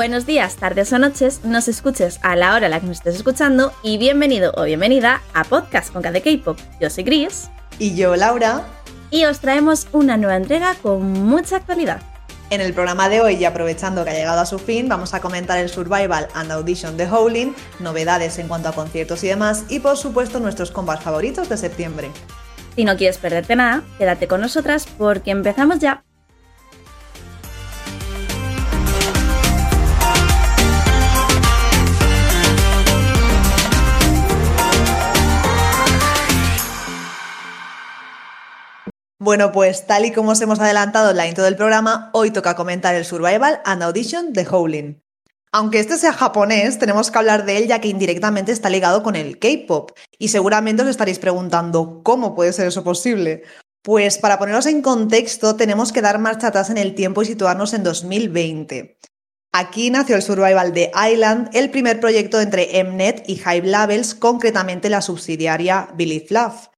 Buenos días, tardes o noches, nos escuches a la hora a la que nos estés escuchando y bienvenido o bienvenida a Podcast con de K-Pop. Yo soy Gris. Y yo, Laura. Y os traemos una nueva entrega con mucha actualidad. En el programa de hoy, y aprovechando que ha llegado a su fin, vamos a comentar el Survival and Audition de Howling, novedades en cuanto a conciertos y demás, y por supuesto nuestros compas favoritos de septiembre. Si no quieres perderte nada, quédate con nosotras porque empezamos ya. Bueno, pues tal y como os hemos adelantado en la intro del programa, hoy toca comentar el Survival and Audition de Howling. Aunque este sea japonés, tenemos que hablar de él ya que indirectamente está ligado con el K-pop. Y seguramente os estaréis preguntando, ¿cómo puede ser eso posible? Pues para poneros en contexto, tenemos que dar marcha atrás en el tiempo y situarnos en 2020. Aquí nació el Survival de Island, el primer proyecto entre Mnet y Hype Labels, concretamente la subsidiaria Believe Love.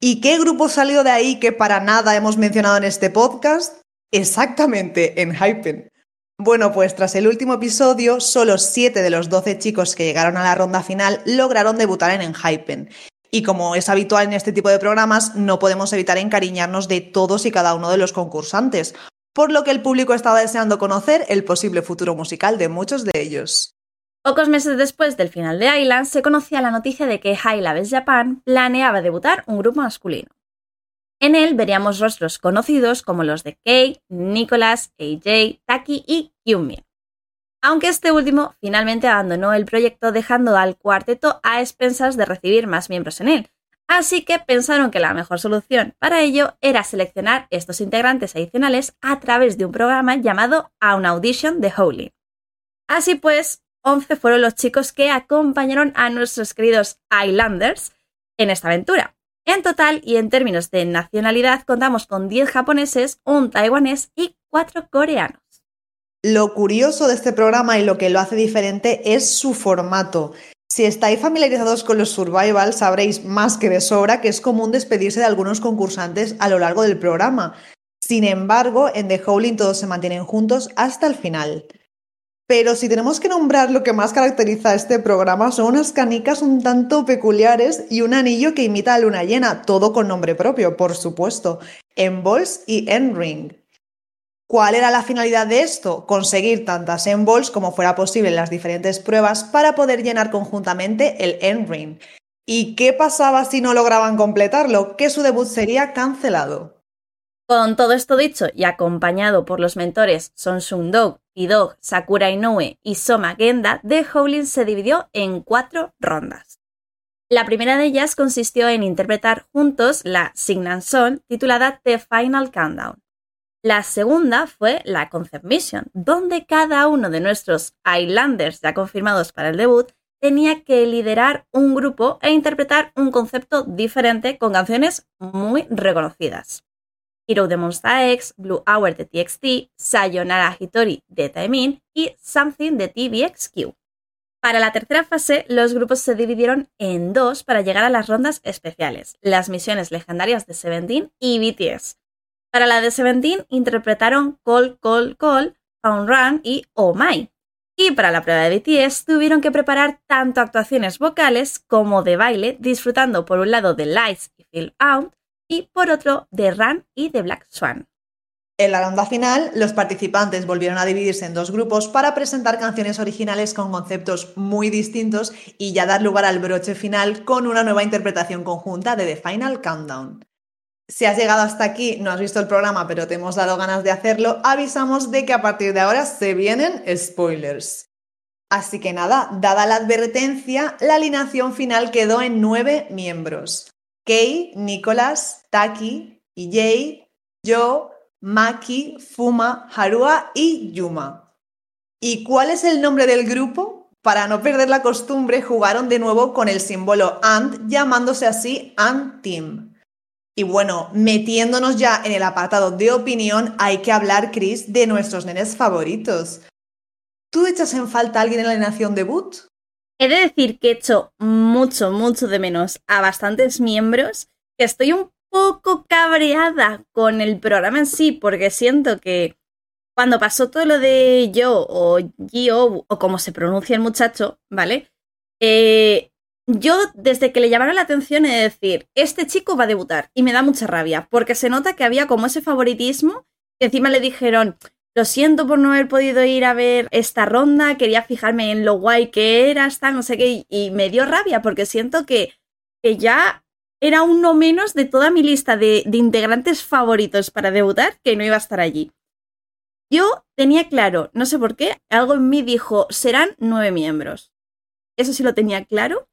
¿Y qué grupo salió de ahí que para nada hemos mencionado en este podcast? Exactamente, en Hypen. Bueno, pues tras el último episodio, solo 7 de los 12 chicos que llegaron a la ronda final lograron debutar en Enhypen. Y como es habitual en este tipo de programas, no podemos evitar encariñarnos de todos y cada uno de los concursantes, por lo que el público estaba deseando conocer el posible futuro musical de muchos de ellos. Pocos meses después del final de Island, se conocía la noticia de que High Labs Japan planeaba debutar un grupo masculino. En él veríamos rostros conocidos como los de Kei, Nicholas, AJ, Taki y Kyumi. Aunque este último finalmente abandonó el proyecto dejando al cuarteto a expensas de recibir más miembros en él, así que pensaron que la mejor solución para ello era seleccionar estos integrantes adicionales a través de un programa llamado A Audition de Holy. Así pues, 11 fueron los chicos que acompañaron a nuestros queridos Islanders en esta aventura. En total y en términos de nacionalidad contamos con 10 japoneses, un taiwanés y 4 coreanos. Lo curioso de este programa y lo que lo hace diferente es su formato. Si estáis familiarizados con los survival, sabréis más que de sobra que es común despedirse de algunos concursantes a lo largo del programa. Sin embargo, en The Howling todos se mantienen juntos hasta el final. Pero si tenemos que nombrar lo que más caracteriza a este programa son unas canicas un tanto peculiares y un anillo que imita a luna llena, todo con nombre propio, por supuesto, Envols y Enring. ¿Cuál era la finalidad de esto? Conseguir tantas Envols como fuera posible en las diferentes pruebas para poder llenar conjuntamente el Enring. ¿Y qué pasaba si no lograban completarlo? Que su debut sería cancelado. Con todo esto dicho y acompañado por los mentores Son Sung Dog, Dog, Sakura Inoue y Soma Genda, The Howling se dividió en cuatro rondas. La primera de ellas consistió en interpretar juntos la Signan Song titulada The Final Countdown. La segunda fue la Concept Mission, donde cada uno de nuestros Islanders ya confirmados para el debut tenía que liderar un grupo e interpretar un concepto diferente con canciones muy reconocidas. Hero de Monster X, Blue Hour de TXT, Sayonara Hitori de Taemin y Something de TVXQ. Para la tercera fase, los grupos se dividieron en dos para llegar a las rondas especiales, las misiones legendarias de Seventeen y BTS. Para la de Seventeen interpretaron Call, Call, Call, Pound Run y Oh My. Y para la prueba de BTS tuvieron que preparar tanto actuaciones vocales como de baile, disfrutando por un lado de Lights y Feel Out y por otro de Run y de Black Swan. En la ronda final, los participantes volvieron a dividirse en dos grupos para presentar canciones originales con conceptos muy distintos y ya dar lugar al broche final con una nueva interpretación conjunta de The Final Countdown. Si has llegado hasta aquí, no has visto el programa, pero te hemos dado ganas de hacerlo, avisamos de que a partir de ahora se vienen spoilers. Así que nada, dada la advertencia, la alineación final quedó en nueve miembros. Kei, Nicolás, Taki, Jay, Yo, Maki, Fuma, Harua y Yuma. ¿Y cuál es el nombre del grupo? Para no perder la costumbre, jugaron de nuevo con el símbolo ANT, llamándose así ANT Team. Y bueno, metiéndonos ya en el apartado de opinión, hay que hablar, Chris, de nuestros nenes favoritos. ¿Tú echas en falta a alguien en la nación debut? He de decir que he hecho mucho, mucho de menos a bastantes miembros, que estoy un poco cabreada con el programa en sí, porque siento que cuando pasó todo lo de yo o Gio o como se pronuncia el muchacho, ¿vale? Eh, yo desde que le llamaron la atención he de decir, este chico va a debutar y me da mucha rabia porque se nota que había como ese favoritismo que encima le dijeron, lo siento por no haber podido ir a ver esta ronda, quería fijarme en lo guay que era, hasta no sé qué, y me dio rabia porque siento que, que ya era uno menos de toda mi lista de, integrantes favoritos para debutar que no iba a estar allí. Yo tenía claro, no sé por qué, algo en mí dijo, serán nueve miembros. Eso sí lo tenía claro.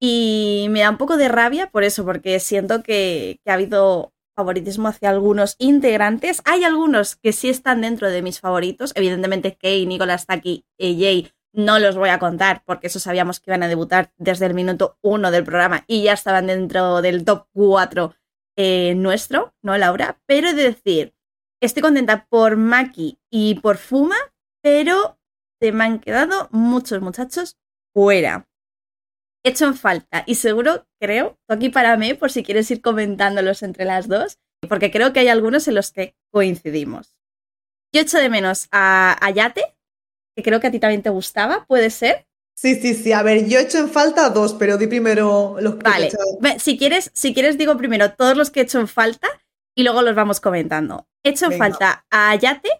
Y me da un poco de rabia por eso, porque siento que ha habido favoritismo hacia algunos integrantes. Hay algunos que sí están dentro de mis favoritos. Evidentemente, Kay, Nicolás Taki y Jay no los voy a contar porque eso sabíamos que iban a debutar desde el minuto uno del programa y ya estaban dentro del top 4 eh, nuestro, ¿no, Laura? Pero he de decir, estoy contenta por Maki y por Fuma, pero se me han quedado muchos muchachos fuera. Hecho en falta y seguro, creo, aquí para mí, por si quieres ir comentándolos entre las dos, porque creo que hay algunos en los que coincidimos. Yo echo de menos a Ayate, que creo que a ti también te gustaba, ¿puede ser? Sí, sí, sí. A ver, yo he hecho en falta dos, pero di primero los que Vale. he. Ve, Si quieres, si quieres, digo primero todos los que he hecho en falta y luego los vamos comentando. He hecho en falta a Ayate,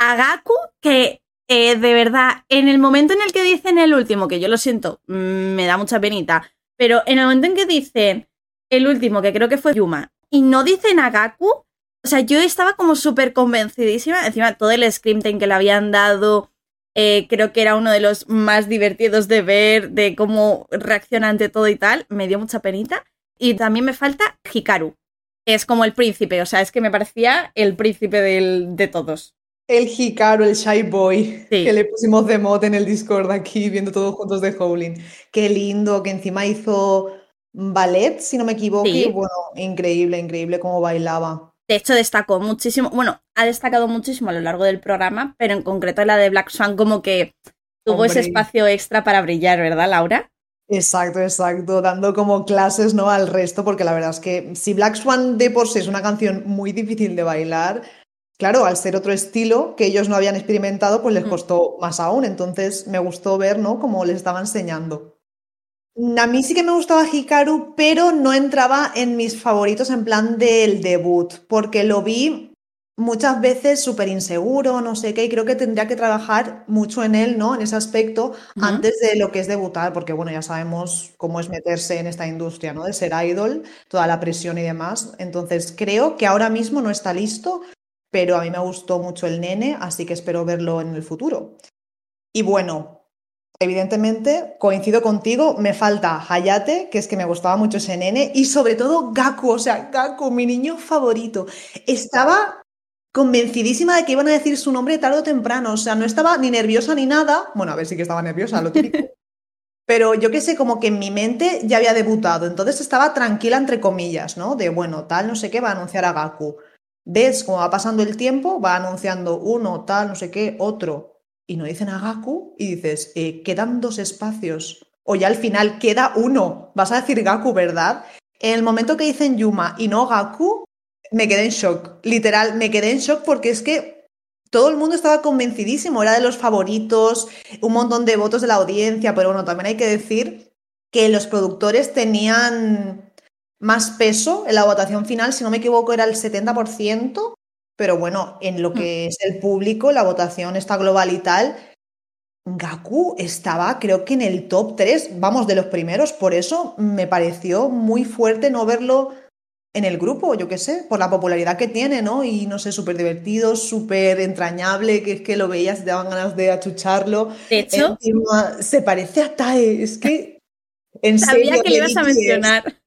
a Gaku, que eh, de verdad, en el momento en el que dicen el último, que yo lo siento, mm, me da mucha penita, pero en el momento en que dicen el último, que creo que fue Yuma, y no dicen a Gaku, o sea, yo estaba como súper convencidísima. Encima, todo el scream que le habían dado, eh, creo que era uno de los más divertidos de ver, de cómo reacciona ante todo y tal. Me dio mucha penita. Y también me falta Hikaru, que es como el príncipe. O sea, es que me parecía el príncipe de todos. El Hikaru, el Shy Boy, Sí. que le pusimos de mod en el Discord aquí, viendo todos juntos de Howling. Qué lindo, que encima hizo ballet, si no me equivoco, Sí. y bueno, increíble, increíble cómo bailaba. De hecho, destacó muchísimo, bueno, ha destacado muchísimo a lo largo del programa, pero en concreto la de Black Swan como que tuvo ese espacio extra para brillar, ¿verdad, Laura? Exacto, exacto, dando como clases, ¿no? al resto, porque la verdad es que si Black Swan de por sí es una canción muy difícil de bailar, claro, al ser otro estilo que ellos no habían experimentado, pues les costó más aún. Entonces me gustó ver, ¿no? Cómo les estaba enseñando. A mí sí que me gustaba Hikaru, pero no entraba en mis favoritos en plan del debut, porque lo vi muchas veces súper inseguro, no sé qué, y creo que tendría que trabajar mucho en él, ¿no? En ese aspecto, antes de lo que es debutar, porque bueno, ya sabemos cómo es meterse en esta industria, ¿no? De ser idol, toda la presión y demás. Entonces, creo que ahora mismo no está listo, pero a mí me gustó mucho el nene, así que espero verlo en el futuro. Y bueno, evidentemente coincido contigo, me falta Hayate, que es que me gustaba mucho ese nene, y sobre todo Gaku, o sea, Gaku, mi niño favorito. Estaba convencidísima de que iban a decir su nombre tarde o temprano, o sea, no estaba ni nerviosa ni nada. Bueno, a ver, sí que estaba nerviosa, lo típico. Pero yo qué sé, como que en mi mente ya había debutado, entonces estaba tranquila entre comillas, ¿no? De bueno, tal, no sé qué, va a anunciar a Gaku. Ves cómo va pasando el tiempo, va anunciando uno, tal, no sé qué, otro, y no dicen a Gaku, y dices, eh, quedan dos espacios, o ya al final queda uno, vas a decir Gaku, ¿verdad? En el momento que dicen Yuma y no Gaku, me quedé en shock, literal, me quedé en shock porque es que todo el mundo estaba convencidísimo, era de los favoritos, un montón de votos de la audiencia, pero bueno, también hay que decir que los productores tenían más peso en la votación final, si no me equivoco era el 70%, pero bueno, en lo que es el público, la votación está global y tal, Gaku estaba creo que en el top 3, vamos, de los primeros, por eso me pareció muy fuerte no verlo en el grupo, yo qué sé, por la popularidad que tiene, ¿no? Y no sé, súper divertido, súper entrañable, que es que lo veías y te daban ganas de achucharlo. De hecho, Encima, se parece a Tae, es que. En sabía serio, que le ibas a mencionar.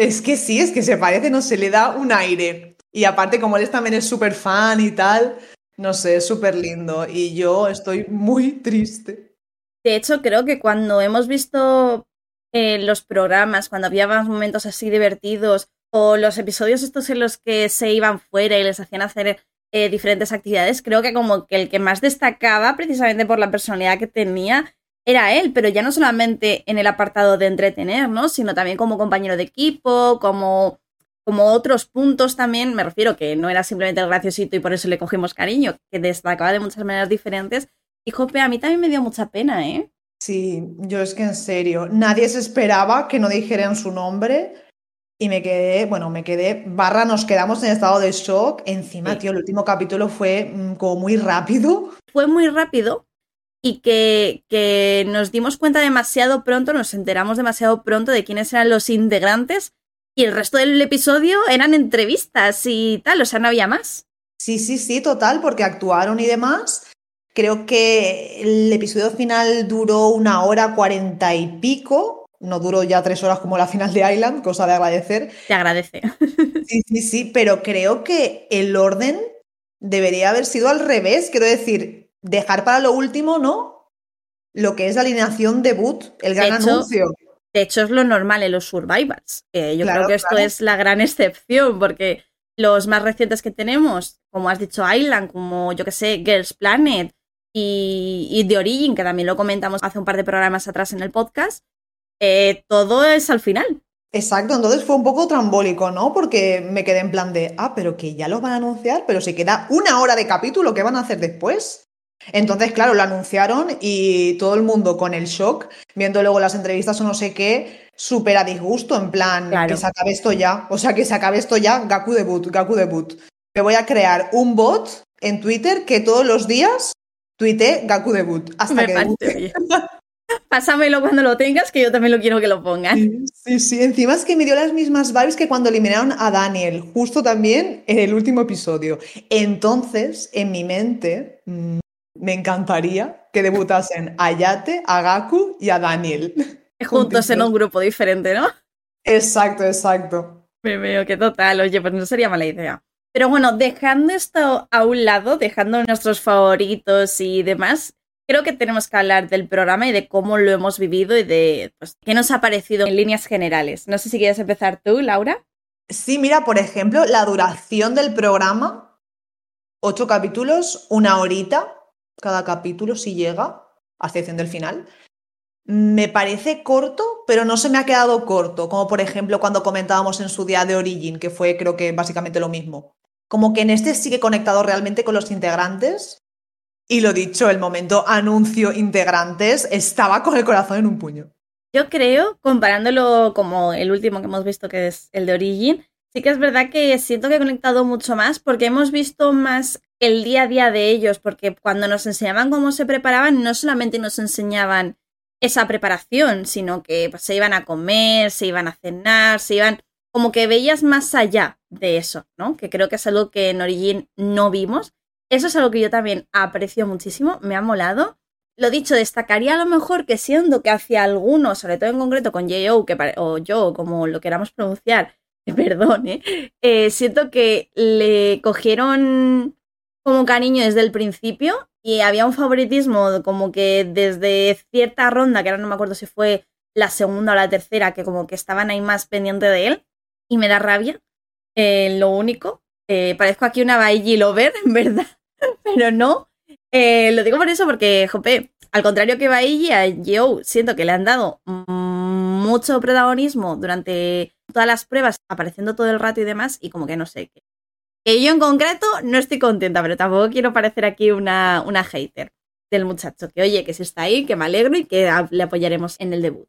Es que sí, es que se parece, no se le da un aire. Y aparte, como él también es súper fan y tal, no sé, es súper lindo. Y yo estoy muy triste. De hecho, creo que cuando hemos visto eh, los programas, cuando había momentos así divertidos, o los episodios estos en los que se iban fuera y les hacían hacer eh, diferentes actividades, creo que como que el que más destacaba, precisamente por la personalidad que tenía, era él, pero ya no solamente en el apartado de entretener, ¿no? Sino también como compañero de equipo, como, como otros puntos también, me refiero que no era simplemente el graciosito y por eso le cogimos cariño, que destacaba de muchas maneras diferentes. Y Jope, a mí también me dio mucha pena, ¿eh? Sí, yo es que en serio, nadie se esperaba que no dijeran su nombre y me quedé, bueno, me quedé, barra, nos quedamos en estado de shock. Encima, tío, el último capítulo fue mm, como muy rápido. Fue muy rápido y que, que nos dimos cuenta demasiado pronto, nos enteramos demasiado pronto de quiénes eran los integrantes y el resto del episodio eran entrevistas y tal, o sea, no había más. Sí, sí, sí, total, porque actuaron y demás. Creo que el episodio final duró una hora cuarenta y pico, no duró ya tres horas como la final de Island, cosa de agradecer. Te agradece. Sí, sí, sí, pero creo que el orden debería haber sido al revés. Quiero decir, dejar para lo último, ¿no? Lo que es la alineación debut, el gran anuncio. De hecho, es lo normal en los survivals. yo creo que esto es la gran excepción, porque los más recientes que tenemos, como has dicho, Island, como yo que sé, Girls Planet y, y The Origin, que también lo comentamos hace un par de programas atrás en el podcast, eh, todo es al final. Exacto, entonces fue un poco trambólico, ¿no? Porque me quedé en plan de, ah, pero que ya lo van a anunciar, pero si queda una hora de capítulo, ¿qué van a hacer después? Entonces, claro, lo anunciaron y todo el mundo con el shock, viendo luego las entrevistas o no sé qué, súper a disgusto, en plan, que se acabe esto ya. O sea, que se acabe esto ya, Gaku debut, Gaku debut. Me voy a crear un bot en Twitter que todos los días tuite Gaku debut hasta que debute. Pásamelo cuando lo tengas, que yo también lo quiero que lo pongan. Sí, sí, encima es que me dio las mismas vibes que cuando eliminaron a Daniel, justo también en el último episodio. Entonces, en mi mente, mm, me encantaría que debutasen a Yate, a Gaku y a Daniel. Juntos en un grupo diferente, ¿no? Exacto, exacto. Me veo que total, oye, pues no sería mala idea. Pero bueno, dejando esto a un lado, dejando nuestros favoritos y demás, creo que tenemos que hablar del programa y de cómo lo hemos vivido y de pues, qué nos ha parecido en líneas generales. No sé si quieres empezar tú, Laura. Sí, mira, por ejemplo, la duración del programa, ocho capítulos, una horita, cada capítulo si llega, a excepción del final. Me parece corto, pero no se me ha quedado corto, como por ejemplo cuando comentábamos en su día de Origin, que fue creo que básicamente lo mismo. Como que en este sigue conectado realmente con los integrantes y lo dicho, el momento anuncio integrantes estaba con el corazón en un puño. Yo creo, comparándolo como el último que hemos visto, que es el de Origin, sí que es verdad que siento que he conectado mucho más porque hemos visto más el día a día de ellos, porque cuando nos enseñaban cómo se preparaban, no solamente nos enseñaban esa preparación, sino que pues, se iban a comer, se iban a cenar, se iban como que veías más allá de eso, ¿no? Que creo que es algo que en Origin no vimos eso es algo que yo también aprecio muchísimo, me ha molado. Lo dicho, destacaría a lo mejor que siendo que hacia algunos, sobre todo en concreto con J.O. o yo, como lo queramos pronunciar, perdón, ¿eh? ¿eh? siento que le cogieron como cariño desde el principio y había un favoritismo como que desde cierta ronda, que ahora no me acuerdo si fue la segunda o la tercera, que como que estaban ahí más pendiente de él y me da rabia. Eh, lo único, eh, parezco aquí una Bailey Lover, en verdad. pero no. Lo digo por eso porque, jope, al contrario que Bailly, a Joe siento que le han dado mucho protagonismo durante todas las pruebas, apareciendo todo el rato y demás, y como que no sé. Que yo en concreto no estoy contenta, pero tampoco quiero parecer aquí una, una hater del muchacho. Que oye, que si está ahí, que me alegro y que le apoyaremos en el debut.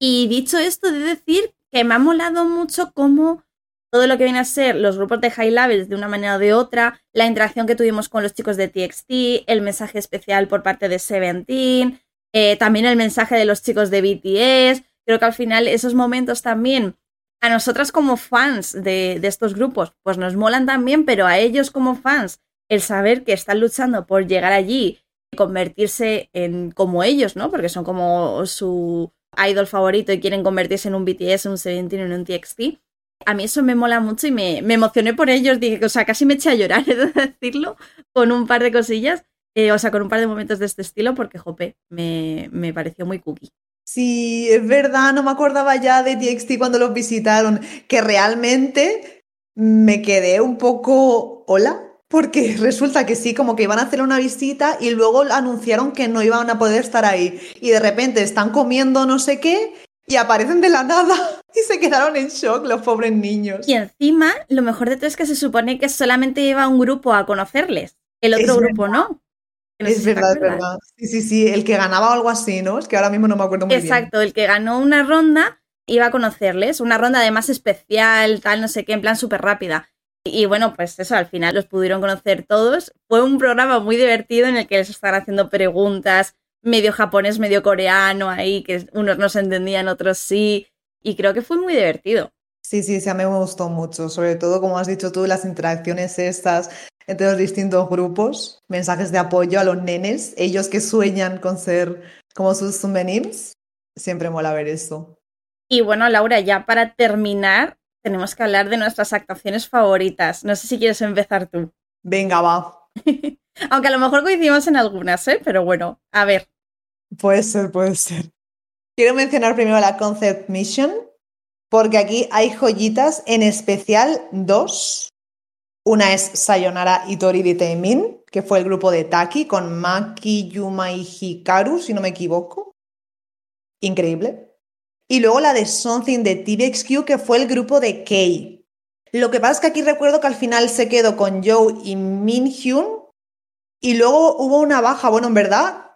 Y dicho esto, de decir que me ha molado mucho cómo todo lo que viene a ser los grupos de high levels de una manera o de otra, la interacción que tuvimos con los chicos de TXT, el mensaje especial por parte de Seventeen, eh, también el mensaje de los chicos de BTS. Creo que al final esos momentos también, a nosotras como fans de, de estos grupos, pues nos molan también, pero a ellos como fans, el saber que están luchando por llegar allí y convertirse en como ellos, ¿no? Porque son como su idol favorito y quieren convertirse en un BTS, un Seventeen, en un TXT a mí eso me mola mucho y me, emocioné por ellos. Dije, o sea, casi me eché a llorar, he de decirlo, con un par de cosillas. Eh, o sea, con un par de momentos de este estilo, porque, jope, me, me pareció muy cookie. Sí, es verdad, no me acordaba ya de TXT cuando los visitaron, que realmente me quedé un poco, hola, porque resulta que sí, como que iban a hacer una visita y luego anunciaron que no iban a poder estar ahí. Y de repente están comiendo no sé qué y aparecen de la nada. Y se quedaron en shock los pobres niños. Y encima, lo mejor de todo es que se supone que solamente iba un grupo a conocerles. El otro grupo no. Es verdad, es verdad. Sí, sí, sí. El que ganaba algo así, ¿no? Es que ahora mismo no me acuerdo muy bien. Exacto, el que ganó una ronda iba a conocerles. Una ronda además especial, tal, no sé qué, en plan súper rápida. Y bueno, pues eso, al final los pudieron conocer todos. Fue un programa muy divertido en el que les estaban haciendo preguntas, medio japonés, medio coreano, ahí, que unos no se entendían, otros sí. Y creo que fue muy divertido. Sí, sí, sí, a mí me gustó mucho. Sobre todo, como has dicho tú, las interacciones estas entre los distintos grupos, mensajes de apoyo a los nenes, ellos que sueñan con ser como sus souvenirs. Siempre mola ver eso. Y bueno, Laura, ya para terminar, tenemos que hablar de nuestras actuaciones favoritas. No sé si quieres empezar tú. Venga, va. Aunque a lo mejor coincidimos en algunas, ¿eh? Pero bueno, a ver. Puede ser, puede ser. Quiero mencionar primero la Concept Mission, porque aquí hay joyitas, en especial dos. Una es Sayonara Itori de Teimin, que fue el grupo de Taki con Maki, Yuma Hikaru, si no me equivoco. Increíble. Y luego la de Something de TVXQ, que fue el grupo de Kei. Lo que pasa es que aquí recuerdo que al final se quedó con Joe y Min Hyun. Y luego hubo una baja. Bueno, en verdad,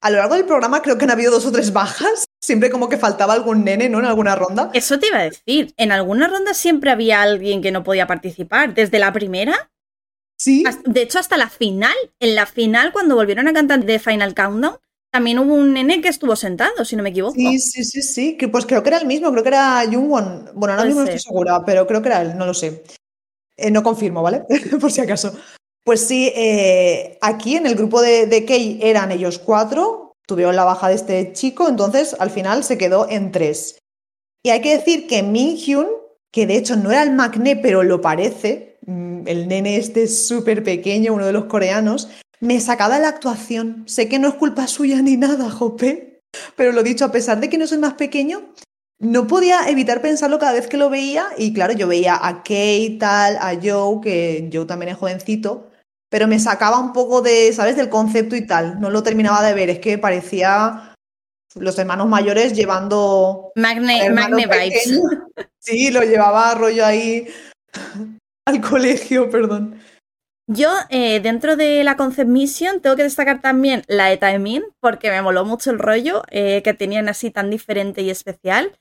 a lo largo del programa creo que han habido dos o tres bajas. Siempre como que faltaba algún nene, ¿no? En alguna ronda. Eso te iba a decir. En alguna ronda siempre había alguien que no podía participar. Desde la primera. Sí. De hecho, hasta la final. En la final, cuando volvieron a cantar The Final Countdown, también hubo un nene que estuvo sentado, si no me equivoco. Sí, sí, sí, sí. Que, pues creo que era el mismo, creo que era Jungwon. Bueno, ahora mismo no estoy segura, pero creo que era él, no lo sé. Eh, no confirmo, ¿vale? Por si acaso. Pues sí, eh, aquí en el grupo de, de Kei eran ellos cuatro, tuvieron la baja de este chico, entonces al final se quedó en tres. Y hay que decir que Min Hyun, que de hecho no era el Macne, pero lo parece, mm, el nene este súper pequeño, uno de los coreanos, me sacaba la actuación. Sé que no es culpa suya ni nada, Jope. Pero lo dicho, a pesar de que no soy más pequeño, no podía evitar pensarlo cada vez que lo veía. Y claro, yo veía a Kate, tal, a Joe, que Joe también es jovencito, pero me sacaba un poco de, ¿sabes?, del concepto y tal. No lo terminaba de ver. Es que parecía los hermanos mayores llevando. Magne, Magne Vibes. Sí, lo llevaba rollo ahí al colegio, perdón. Yo, eh, dentro de la Concept Mission, tengo que destacar también la de Taemin, porque me moló mucho el rollo eh, que tenían así tan diferente y especial.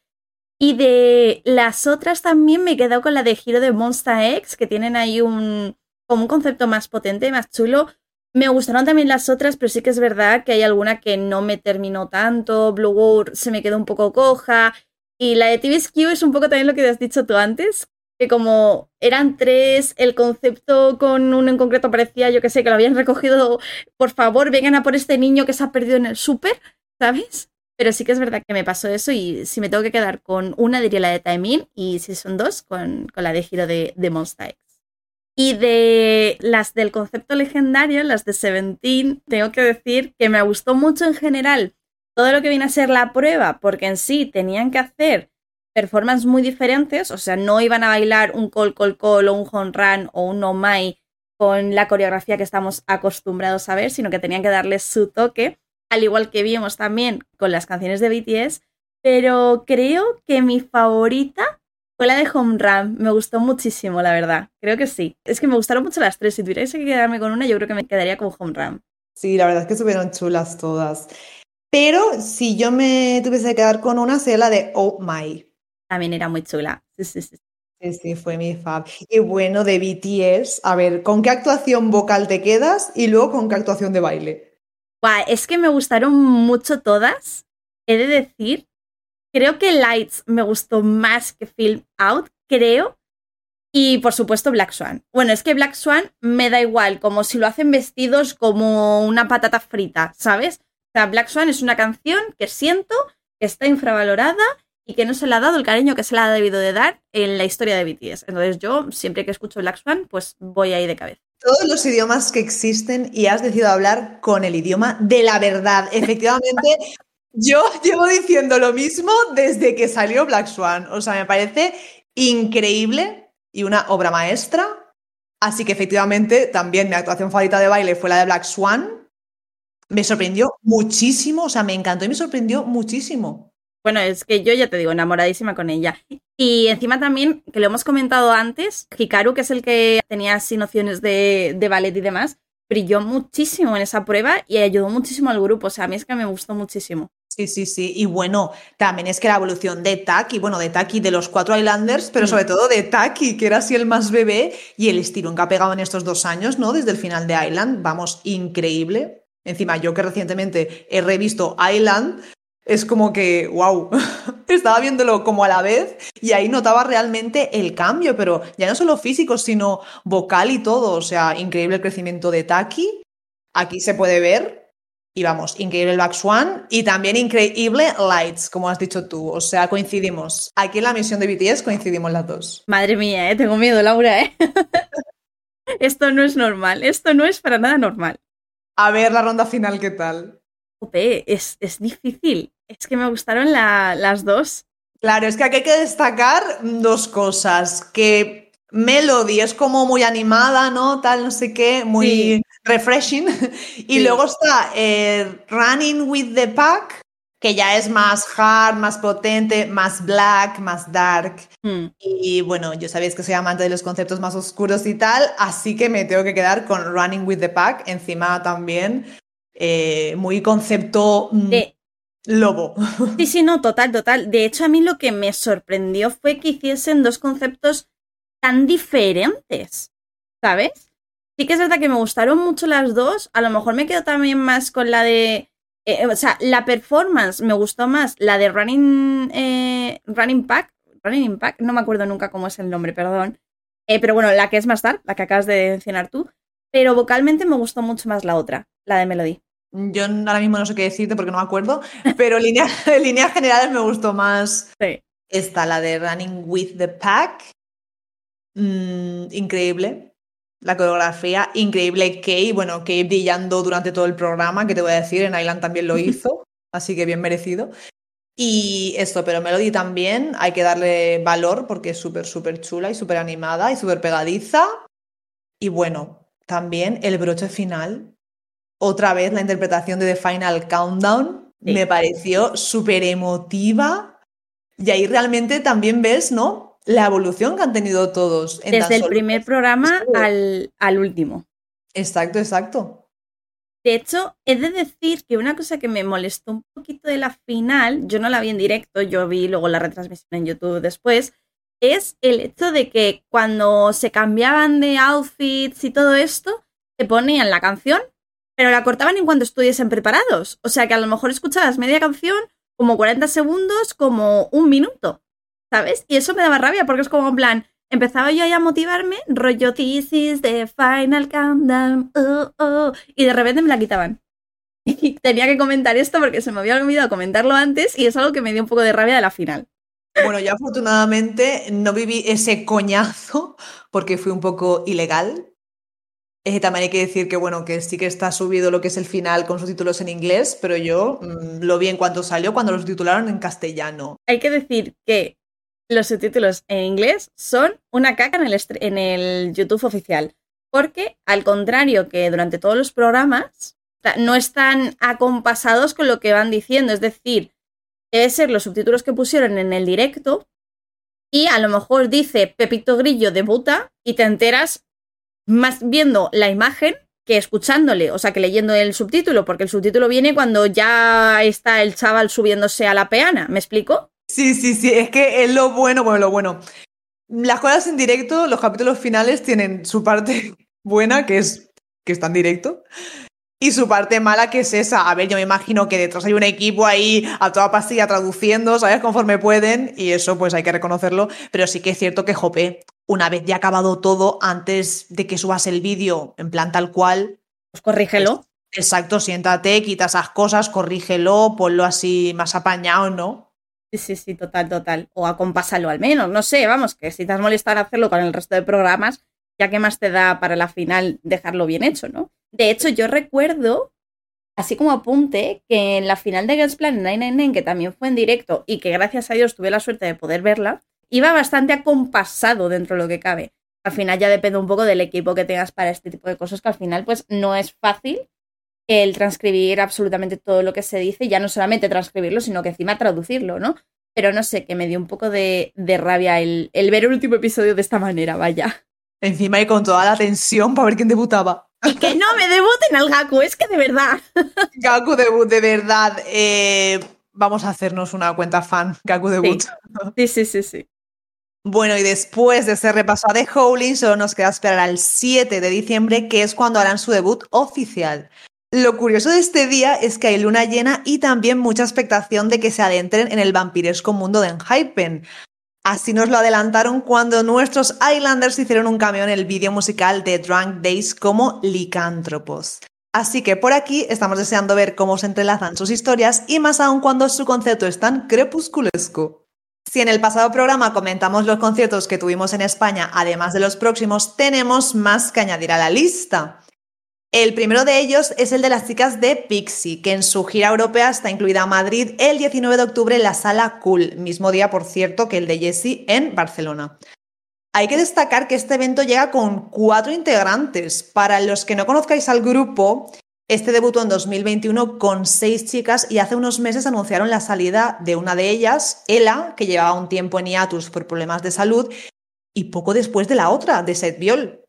Y de las otras también me he quedado con la de Giro de Monster X, que tienen ahí un, como un concepto más potente, más chulo. Me gustaron también las otras, pero sí que es verdad que hay alguna que no me terminó tanto. Blue World se me quedó un poco coja. Y la de TVSQ es un poco también lo que has dicho tú antes, que como eran tres, el concepto con uno en concreto parecía, yo que sé, que lo habían recogido, por favor, vengan a por este niño que se ha perdido en el súper, ¿sabes? Pero sí que es verdad que me pasó eso y si me tengo que quedar con una diría la de Taemin y si son dos, con, la de giro de, de Monster. Y de las del concepto legendario, las de Seventeen, tengo que decir que me gustó mucho en general todo lo que viene a ser la prueba, porque en sí tenían que hacer performances muy diferentes, o sea, no iban a bailar un col col col o un hon run o un no mai con la coreografía que estamos acostumbrados a ver, sino que tenían que darles su toque, al igual que vimos también con las canciones de BTS, pero creo que mi favorita fue la de Home Run, me gustó muchísimo, la verdad, creo que sí. Es que me gustaron mucho las tres, si tuviera que quedarme con una, yo creo que me quedaría con Home Run. Sí, la verdad es que estuvieron chulas todas. Pero si yo me tuviese que quedar con una, sería la de Oh My también era muy chula. Sí, sí, sí. Sí, sí, fue mi fab. Y bueno, de BTS, a ver, ¿con qué actuación vocal te quedas y luego con qué actuación de baile? Guau, es que me gustaron mucho todas. He de decir, creo que Lights me gustó más que Film Out, creo. Y por supuesto Black Swan. Bueno, es que Black Swan me da igual, como si lo hacen vestidos como una patata frita, ¿sabes? O sea, Black Swan es una canción que siento que está infravalorada y que no se le ha dado el cariño que se le ha debido de dar en la historia de BTS. Entonces yo, siempre que escucho Black Swan, pues voy ahí de cabeza. Todos los idiomas que existen y has decidido hablar con el idioma de la verdad. Efectivamente, yo llevo diciendo lo mismo desde que salió Black Swan. O sea, me parece increíble y una obra maestra. Así que efectivamente, también mi actuación favorita de baile fue la de Black Swan. Me sorprendió muchísimo, o sea, me encantó y me sorprendió muchísimo. Bueno, es que yo ya te digo, enamoradísima con ella. Y encima también, que lo hemos comentado antes, Hikaru, que es el que tenía así nociones de, de ballet y demás, brilló muchísimo en esa prueba y ayudó muchísimo al grupo. O sea, a mí es que me gustó muchísimo. Sí, sí, sí. Y bueno, también es que la evolución de Taki, bueno, de Taki de los cuatro Islanders, pero Mm. sobre todo de Taki, que era así el más bebé, y el estirón que ha pegado en estos dos años, ¿no? Desde el final de Island, vamos, increíble. Encima, yo que recientemente he revisto Island, es como que, wow, estaba viéndolo como a la vez y ahí notaba realmente el cambio, pero ya no solo físico, sino vocal y todo. O sea, increíble el crecimiento de Taki. Aquí se puede ver. Y vamos, increíble el Back Swan y también increíble Lights, como has dicho tú. O sea, coincidimos. Aquí en la misión de BTS coincidimos las dos. Madre mía, ¿eh? tengo miedo, Laura, ¿eh? esto no es normal, esto no es para nada normal. A ver la ronda final, ¿qué tal? Jope, es, es difícil. Es que me gustaron la- las dos. Claro, es que aquí hay que destacar dos cosas. Que Melody es como muy animada, ¿no? Tal, no sé qué, muy Sí. refreshing. Y Sí. luego está eh, Running with the Pack, que ya es más hard, más potente, más black, más dark. Hmm. Y bueno, yo sabéis que soy amante de los conceptos más oscuros y tal, así que me tengo que quedar con Running with the Pack. Encima también, eh, muy concepto mm, De- lobo. Sí, sí, no, total, total. De hecho, a mí lo que me sorprendió fue que hiciesen dos conceptos tan diferentes, ¿sabes? Sí que es verdad que me gustaron mucho las dos. A lo mejor me quedo también más con la de... eh, o sea, la performance me gustó más, la de Running, eh, Running Pack. Running Impact, no me acuerdo nunca cómo es el nombre, perdón. Eh, pero bueno, la que es más tarde, la que acabas de mencionar tú. Pero vocalmente me gustó mucho más la otra, la de Melody. Yo ahora mismo no sé qué decirte porque no me acuerdo, pero en línea- en líneas generales me gustó más Sí. esta, la de Running with the Pack. Mm, increíble. La coreografía, increíble. Kay, bueno, Kay brillando durante todo el programa, que te voy a decir, en Island también lo hizo, así que bien merecido. Y esto, pero Melody también hay que darle valor porque es súper, súper chula y súper animada y súper pegadiza. Y bueno, también el broche final, otra vez la interpretación de The Final Countdown, Sí. me pareció súper emotiva. Y ahí realmente también ves, ¿no? La evolución que han tenido todos. en Desde el solo- primer programa al, al último. Exacto, exacto. De hecho, he de decir que una cosa que me molestó un poquito de la final, yo no la vi en directo, yo vi luego la retransmisión en YouTube después, es el hecho de que cuando se cambiaban de outfits y todo esto, te ponían la canción, pero la cortaban en cuanto estuviesen preparados. O sea que a lo mejor escuchabas media canción, como 40 segundos, como un minuto, ¿sabes? Y eso me daba rabia porque es como en plan, empezaba yo ahí a motivarme, rollo This is the final countdown, oh, oh, y de repente me la quitaban. Y tenía que comentar esto porque se me había olvidado comentarlo antes y es algo que me dio un poco de rabia de la final. Bueno, yo afortunadamente no viví ese coñazo porque fue un poco ilegal. Eh, también hay que decir que, bueno, que sí que está subido lo que es el final con subtítulos en inglés, pero yo mm, lo vi en cuanto salió cuando los titularon en castellano. Hay que decir que los subtítulos en inglés son una caca en el, en el YouTube oficial. Porque, al contrario que durante todos los programas, no están acompasados con lo que van diciendo. Es decir, debe ser los subtítulos que pusieron en el directo y a lo mejor dice Pepito Grillo debuta y te enteras más viendo la imagen que escuchándole, o sea, que leyendo el subtítulo, porque el subtítulo viene cuando ya está el chaval subiéndose a la peana, ¿me explico? Sí, sí, sí, es que es lo bueno, bueno, lo bueno. Las cosas en directo, los capítulos finales tienen su parte buena, que es que está en directo, y su parte mala, que es esa. A ver, yo me imagino que detrás hay un equipo ahí a toda pastilla traduciendo, ¿sabes? Conforme pueden, y eso pues hay que reconocerlo, pero sí que es cierto que, jope, una vez ya acabado todo, antes de que subas el vídeo en plan tal cual, Pues corrígelo. exacto, siéntate, quita esas cosas, corrígelo, ponlo así más apañado, ¿no? Sí, sí, sí, total, total. O acompásalo al menos, no sé, vamos, que si te has molestado hacerlo con el resto de programas, ya que más te da para la final dejarlo bien hecho, ¿no? De hecho, yo recuerdo, así como apunte, que en la final de Girls Planet 999, que también fue en directo y que gracias a Dios tuve la suerte de poder verla, iba bastante acompasado dentro de lo que cabe. Al final ya depende un poco del equipo que tengas para este tipo de cosas, que al final pues no es fácil el transcribir absolutamente todo lo que se dice, ya no solamente transcribirlo, sino que encima traducirlo, ¿no? Pero no sé, que me dio un poco de, rabia el, ver el último episodio de esta manera, vaya. Encima y con toda la tensión para ver quién debutaba. Y que no me debuten al Gaku, es que de verdad. Gaku debut, de verdad. Eh, vamos a hacernos una cuenta fan, Gaku debut. Sí, sí, sí, sí. Bueno, y después de ese repaso a The Howling, solo nos queda esperar al 7 de diciembre, que es cuando harán su debut oficial. Lo curioso de este día es que hay luna llena y también mucha expectación de que se adentren en el vampiresco mundo de Enhypen. Así nos lo adelantaron cuando nuestros Islanders hicieron un cambio en el vídeo musical de Drunk Days como licántropos. Así que por aquí estamos deseando ver cómo se entrelazan sus historias y más aún cuando su concepto es tan crepusculesco. Si en el pasado programa comentamos los conciertos que tuvimos en España, además de los próximos, tenemos más que añadir a la lista. El primero de ellos es el de las chicas de Pixie, que en su gira europea está incluida Madrid el 19 de octubre en la sala Cool, mismo día, por cierto, que el de Jessie en Barcelona. Hay que destacar que este evento llega con cuatro integrantes. Para los que no conozcáis al grupo, este debutó en 2021 con seis chicas y hace unos meses anunciaron la salida de una de ellas, Ella, que llevaba un tiempo en hiatus por problemas de salud, y poco después de la otra, de Seth Viol,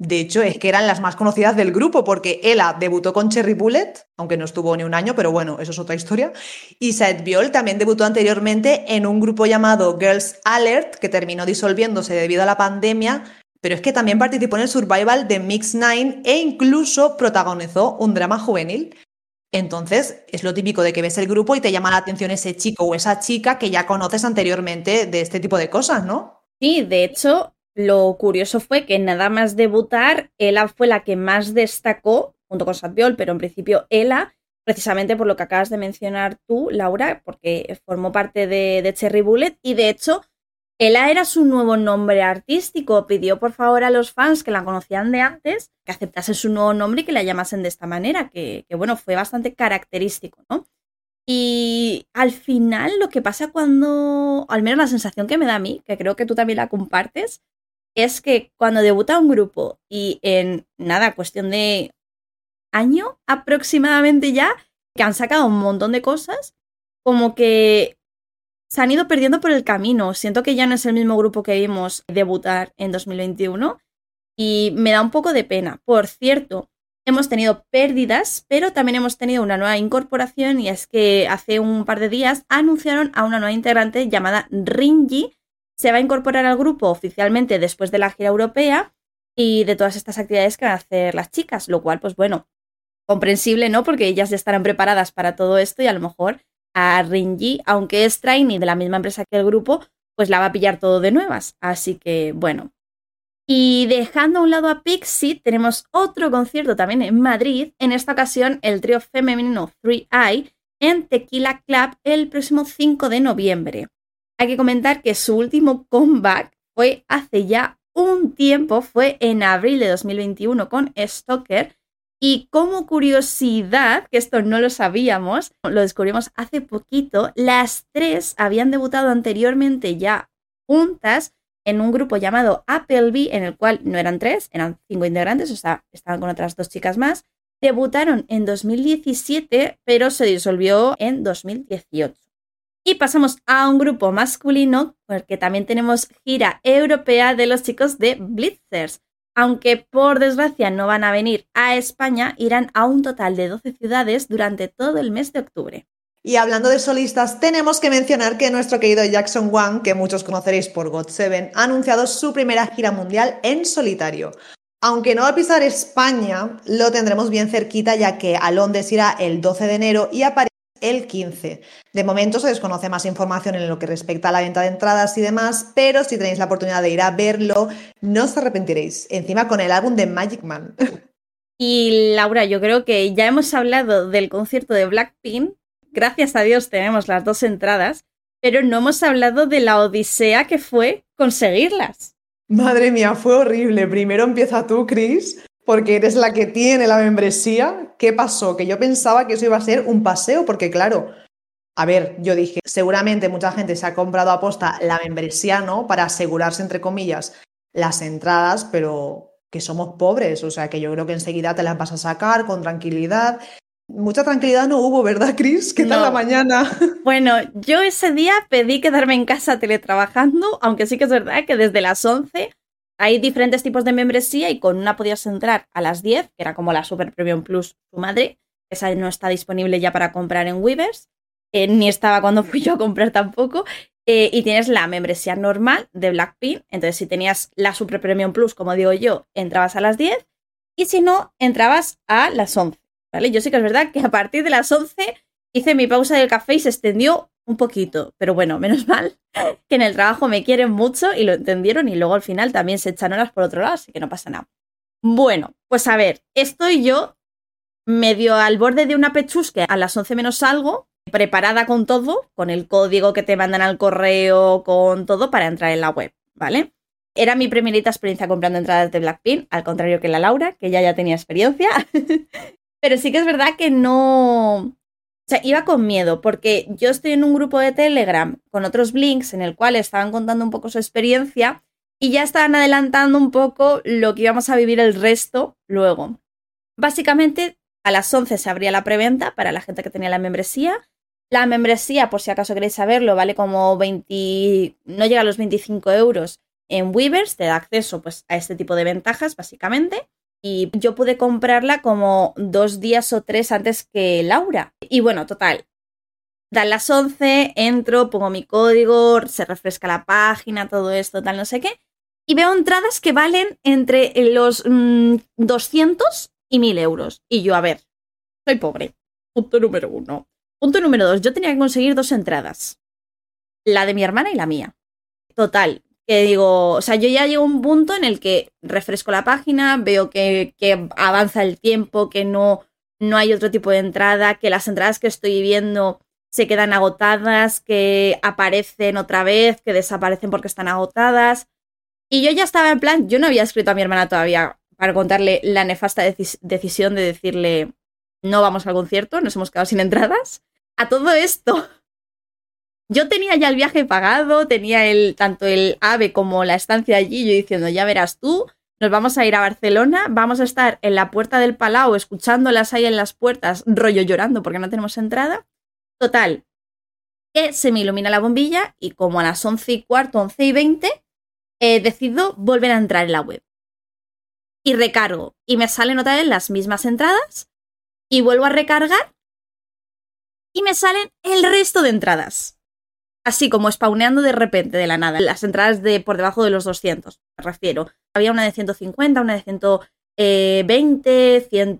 de hecho, es que eran las más conocidas del grupo, porque Ella debutó con Cherry Bullet, aunque no estuvo ni un año, pero bueno, eso es otra historia. Y Saed Viol también debutó anteriormente en un grupo llamado Girls Alert, que terminó disolviéndose debido a la pandemia, pero es que también participó en el survival de Mix Nine e incluso protagonizó un drama juvenil. Entonces, es lo típico de que ves el grupo y te llama la atención ese chico o esa chica que ya conoces anteriormente de este tipo de cosas, ¿no? Sí, de hecho, lo curioso fue que nada más debutar, Ella fue la que más destacó, junto con Sadviol, pero en principio Ella, precisamente por lo que acabas de mencionar tú, Laura, porque formó parte de, Cherry Bullet y de hecho Ella era su nuevo nombre artístico. Pidió por favor a los fans que la conocían de antes que aceptasen su nuevo nombre y que la llamasen de esta manera, que, que bueno, fue bastante característico, ¿no? Y al final lo que pasa cuando, al menos la sensación que me da a mí, que creo que tú también la compartes, es que cuando debuta un grupo y en nada, cuestión de año aproximadamente ya, que han sacado un montón de cosas, como que se han ido perdiendo por el camino. Siento que ya no es el mismo grupo que vimos debutar en 2021 y me da un poco de pena. Por cierto, hemos tenido pérdidas, pero también hemos tenido una nueva incorporación y es que hace un par de días anunciaron a una nueva integrante llamada Ringy, se va a incorporar al grupo oficialmente después de la gira europea y de todas estas actividades que van a hacer las chicas, lo cual, pues bueno, comprensible, ¿no? Porque ellas ya estarán preparadas para todo esto y a lo mejor a Ringy, aunque es trainee de la misma empresa que el grupo, pues la va a pillar todo de nuevas. Así que, bueno. Y dejando a un lado a Pixie, tenemos otro concierto también en Madrid, en esta ocasión el trío femenino 3i en Tequila Club el próximo 5 de noviembre. Hay que comentar que su último comeback fue hace ya un tiempo, fue en abril de 2021 con Stoker. Y como curiosidad, que esto no lo sabíamos, lo descubrimos hace poquito, las tres habían debutado anteriormente ya juntas en un grupo llamado Appleby, en el cual no eran tres, eran cinco integrantes, o sea, estaban con otras dos chicas más. Debutaron en 2017, pero se disolvió en 2018. Y pasamos a un grupo masculino, porque también tenemos gira europea de los chicos de Blitzers. Aunque por desgracia no van a venir a España, irán a un total de 12 ciudades durante todo el mes de octubre. Y hablando de solistas, tenemos que mencionar que nuestro querido Jackson Wang, que muchos conoceréis por God 7, ha anunciado su primera gira mundial en solitario. Aunque no va a pisar España, lo tendremos bien cerquita ya que a Londres irá el 12 de enero y a el 15. De momento se desconoce más información en lo que respecta a la venta de entradas y demás, pero si tenéis la oportunidad de ir a verlo, no os arrepentiréis. Encima con el álbum de Magic Man. Y Laura, yo creo que ya hemos hablado del concierto de Blackpink. Gracias a Dios tenemos las dos entradas, pero no hemos hablado de la odisea que fue conseguirlas. Madre mía, fue horrible. Primero empieza tú, Chris, porque eres la que tiene la membresía. ¿Qué pasó? Que yo pensaba que eso iba a ser un paseo, porque claro, a ver, yo dije, seguramente mucha gente se ha comprado a posta la membresía, ¿no? Para asegurarse, entre comillas, las entradas, pero que somos pobres, o sea que yo creo que enseguida te las vas a sacar con tranquilidad. Mucha tranquilidad no hubo, ¿verdad, Chris? ¿Qué tal la mañana? Bueno, yo ese día pedí quedarme en casa teletrabajando, aunque sí que es verdad que desde las 11 hay diferentes tipos de membresía y con una podías entrar a las 10, que era como la Super Premium Plus, su madre. Esa no está disponible ya para comprar en Weavers, eh, ni estaba cuando fui yo a comprar tampoco. Eh, y tienes la membresía normal de Blackpink. Entonces, si tenías la Super Premium Plus, como digo yo, entrabas a las 10 y si no, entrabas a las 11. ¿Vale? Yo sí que es verdad que a partir de las 11 hice mi pausa del café y se extendió un poquito, pero bueno, menos mal que en el trabajo me quieren mucho y lo entendieron y luego al final también se echan horas por otro lado, así que no pasa nada. Bueno, pues a ver, estoy yo medio al borde de una pechusque a las 11 menos algo, preparada con todo, con el código que te mandan al correo, con todo para entrar en la web, ¿vale? Era mi primerita experiencia comprando entradas de Blackpink, al contrario que la Laura, que ya ya tenía experiencia. Pero sí que es verdad que no, sea, iba con miedo porque yo estoy en un grupo de Telegram con otros links en el cual estaban contando un poco su experiencia y ya estaban adelantando un poco lo que íbamos a vivir el resto luego. Básicamente, a las 11 se abría la preventa para la gente que tenía la membresía. La membresía, por si acaso queréis saberlo, vale como 20, no llega a los 25 euros en Weavers, te da acceso pues, a este tipo de ventajas, básicamente y yo pude comprarla como dos días o tres antes que Laura. Y bueno, total. Dan las 11, entro, pongo mi código, se refresca la página, todo esto, tal, no sé qué. Y veo entradas que valen entre los 200 mm, y 1000 euros. Y yo, a ver, soy pobre. Punto número uno. Punto número dos, yo tenía que conseguir dos entradas. La de mi hermana y la mía. Total, que digo, o sea, yo ya llego a un punto en el que refresco la página, veo que, avanza el tiempo, que no, no hay otro tipo de entrada, que las entradas que estoy viendo se quedan agotadas, que aparecen otra vez, que desaparecen porque están agotadas. Y yo ya estaba en plan, yo no había escrito a mi hermana todavía para contarle la nefasta decisión de decirle no vamos al concierto, nos hemos quedado sin entradas. A todo esto, yo tenía ya el viaje pagado, tenía el, tanto el AVE como la estancia allí, yo diciendo, ya verás tú, nos vamos a ir a Barcelona, vamos a estar en la puerta del Palau escuchándolas ahí en las puertas, rollo llorando porque no tenemos entrada. Total, que se me ilumina la bombilla y como a las once y cuarto, once y veinte, eh, decido volver a entrar en la web. Y recargo. Y me salen otra vez las mismas entradas. Y vuelvo a recargar. Y me salen el resto de entradas así como spawneando de repente de la nada. Las entradas de por debajo de los 200, me refiero. Había una de 150, una de 120, 100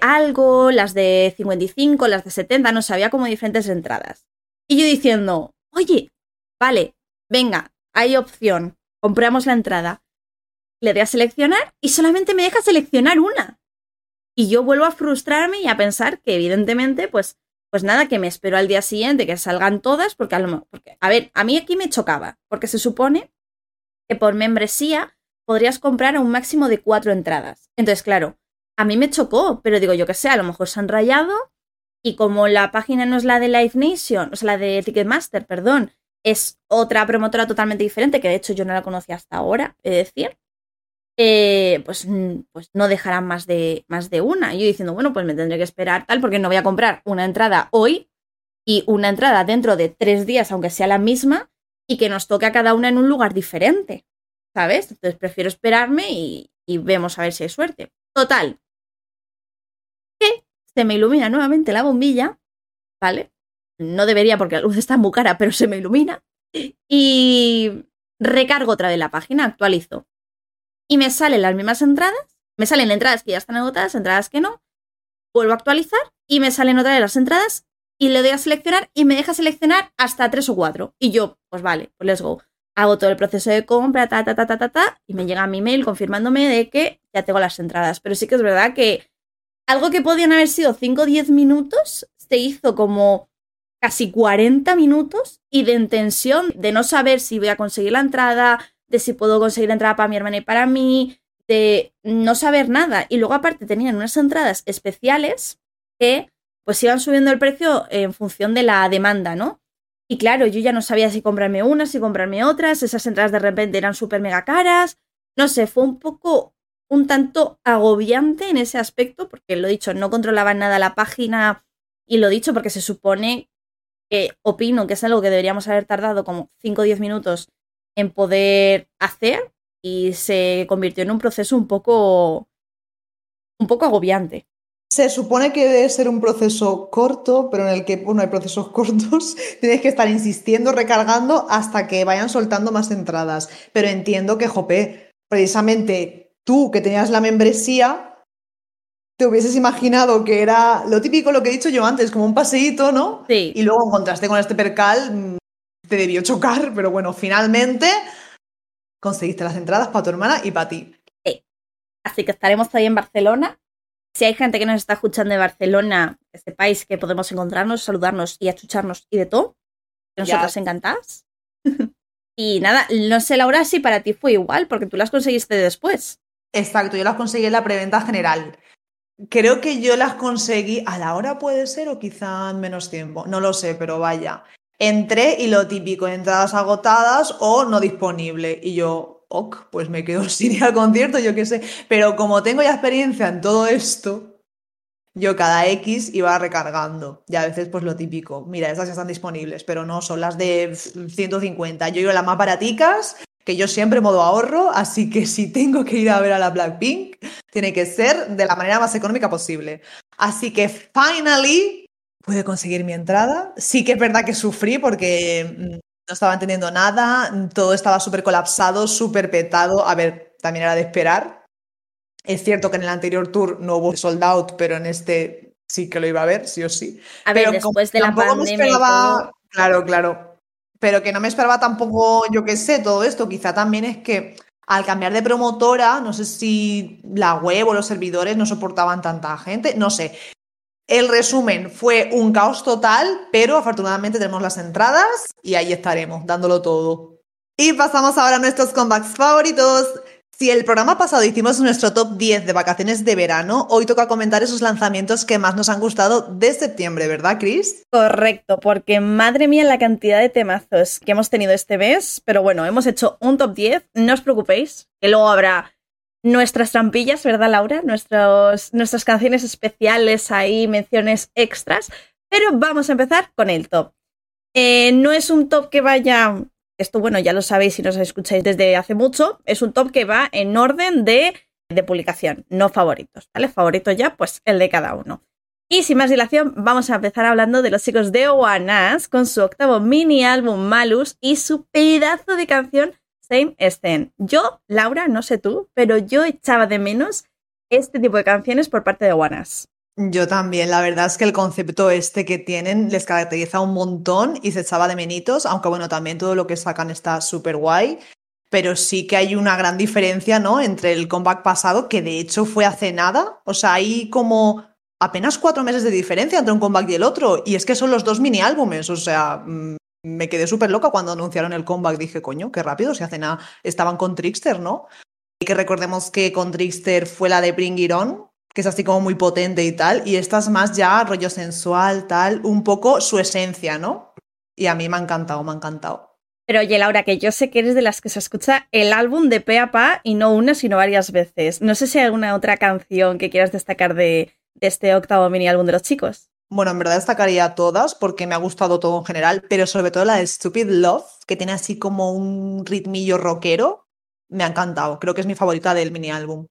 algo, las de 55, las de 70, no sé, había como diferentes entradas. Y yo diciendo, oye, vale, venga, hay opción, compramos la entrada. Le doy a seleccionar y solamente me deja seleccionar una. Y yo vuelvo a frustrarme y a pensar que evidentemente, pues pues nada, que me espero al día siguiente que salgan todas, porque a lo porque, a ver, a mí aquí me chocaba, porque se supone que por membresía podrías comprar a un máximo de cuatro entradas. Entonces, claro, a mí me chocó, pero digo yo que sé, a lo mejor se han rayado y como la página no es la de Live Nation, o sea, la de Ticketmaster, perdón, es otra promotora totalmente diferente, que de hecho yo no la conocía hasta ahora, es decir, eh, pues, pues no dejarán más de, más de una. Y yo diciendo, bueno, pues me tendré que esperar tal, porque no voy a comprar una entrada hoy y una entrada dentro de tres días, aunque sea la misma, y que nos toque a cada una en un lugar diferente. ¿Sabes? Entonces prefiero esperarme y, y vemos a ver si hay suerte. Total. Que se me ilumina nuevamente la bombilla, ¿vale? No debería porque la luz está muy cara, pero se me ilumina. Y recargo otra vez la página, actualizo y me salen las mismas entradas, me salen entradas que ya están agotadas, entradas que no, vuelvo a actualizar y me salen otra de las entradas y le doy a seleccionar y me deja seleccionar hasta tres o cuatro. Y yo, pues vale, pues let's go. Hago todo el proceso de compra, ta, ta, ta, ta, ta, ta, y me llega mi mail confirmándome de que ya tengo las entradas. Pero sí que es verdad que algo que podían haber sido 5 o 10 minutos se hizo como casi 40 minutos y de intención de no saber si voy a conseguir la entrada, de si puedo conseguir entrada para mi hermana y para mí, de no saber nada. Y luego aparte tenían unas entradas especiales que pues iban subiendo el precio en función de la demanda, ¿no? Y claro, yo ya no sabía si comprarme unas, si comprarme otras, esas entradas de repente eran súper mega caras, no sé, fue un poco un tanto agobiante en ese aspecto, porque lo dicho, no controlaban nada la página y lo dicho porque se supone que opino que es algo que deberíamos haber tardado como 5 o 10 minutos en poder hacer y se convirtió en un proceso un poco un poco agobiante. Se supone que debe ser un proceso corto, pero en el que bueno, hay procesos cortos, tienes que estar insistiendo, recargando hasta que vayan soltando más entradas. Pero entiendo que, Jope, precisamente tú que tenías la membresía, te hubieses imaginado que era lo típico, lo que he dicho yo antes, como un paseíto, ¿no? Sí. Y luego encontraste con este percal, mm, te debió chocar, pero bueno, finalmente conseguiste las entradas para tu hermana y para ti. Sí. Así que estaremos ahí en Barcelona. Si hay gente que nos está escuchando de Barcelona, que sepáis que podemos encontrarnos, saludarnos y achucharnos y de todo. Que nosotras Ya. encantadas. y nada, no sé, Laura, si para ti fue igual, porque tú las conseguiste después. Exacto, yo las conseguí en la preventa general. Creo que yo las conseguí a la hora puede ser o quizá en menos tiempo, no lo sé, pero vaya. Entré y lo típico, entradas agotadas o no disponible. Y yo, ok, pues me quedo sin ir al concierto, yo qué sé. Pero como tengo ya experiencia en todo esto, yo cada X iba recargando. Y a veces pues lo típico, mira, esas ya están disponibles, pero no, son las de 150. Yo iba las más baraticas, que yo siempre modo ahorro, así que si tengo que ir a ver a la Blackpink, tiene que ser de la manera más económica posible. Así que finally pude conseguir mi entrada. Sí que es verdad que sufrí porque mm, no estaba entendiendo nada, todo estaba súper colapsado, súper petado. A ver, también era de esperar. Es cierto que en el anterior tour no hubo sold out, pero en este sí que lo iba a ver, sí o sí. A ver, Pero después de la me pandemia. y esperaba- todo, Claro, claro. Pero que no me esperaba tampoco, yo qué sé, todo esto. Quizá también es que al cambiar de promotora, no sé si la web o los servidores no soportaban tanta gente, no sé. El resumen fue un caos total, pero afortunadamente tenemos las entradas y ahí estaremos, dándolo todo. Y pasamos ahora a nuestros comebacks favoritos. Si el programa pasado hicimos nuestro top 10 de vacaciones de verano, hoy toca comentar esos lanzamientos que más nos han gustado de septiembre, ¿verdad, Chris? Correcto, porque madre mía la cantidad de temazos que hemos tenido este mes. Pero bueno, hemos hecho un top 10, no os preocupéis, que luego habrá nuestras trampillas, ¿verdad, Laura? Nuestros, nuestras canciones especiales ahí, menciones extras. Pero vamos a empezar con el top. Eh, no es un top que vaya. Esto, bueno, ya lo sabéis si nos escucháis desde hace mucho. Es un top que va en orden de, de publicación, no favoritos, ¿vale? Favorito ya, pues el de cada uno. Y sin más dilación, vamos a empezar hablando de los chicos de Oanas con su octavo mini álbum Malus y su pedazo de canción Same Scene. Yo, Laura, no sé tú, pero yo echaba de menos este tipo de canciones por parte de Oanas. Yo también, la verdad es que el concepto este que tienen les caracteriza un montón y se echaba de menitos, aunque bueno, también todo lo que sacan está súper guay, pero sí que hay una gran diferencia, ¿no? Entre el comeback pasado, que de hecho fue hace nada, o sea, hay como apenas cuatro meses de diferencia entre un comeback y el otro, y es que son los dos mini álbumes, o sea, mm, me quedé súper loca cuando anunciaron el comeback, dije, coño, qué rápido, si hace nada estaban con Trickster, ¿no? Y que recordemos que con Trickster fue la de Bring It On, que es así como muy potente y tal, y esta es más ya rollo sensual, tal, un poco su esencia, ¿no? Y a mí me ha encantado, me ha encantado. Pero oye, Laura, que yo sé que eres de las que se escucha el álbum de pe a pa y no una, sino varias veces. No sé si hay alguna otra canción que quieras destacar de, de este octavo mini álbum de los chicos. Bueno, en verdad destacaría todas porque me ha gustado todo en general, pero sobre todo la de Stupid Love, que tiene así como un ritmillo rockero, me ha encantado. Creo que es mi favorita del mini álbum.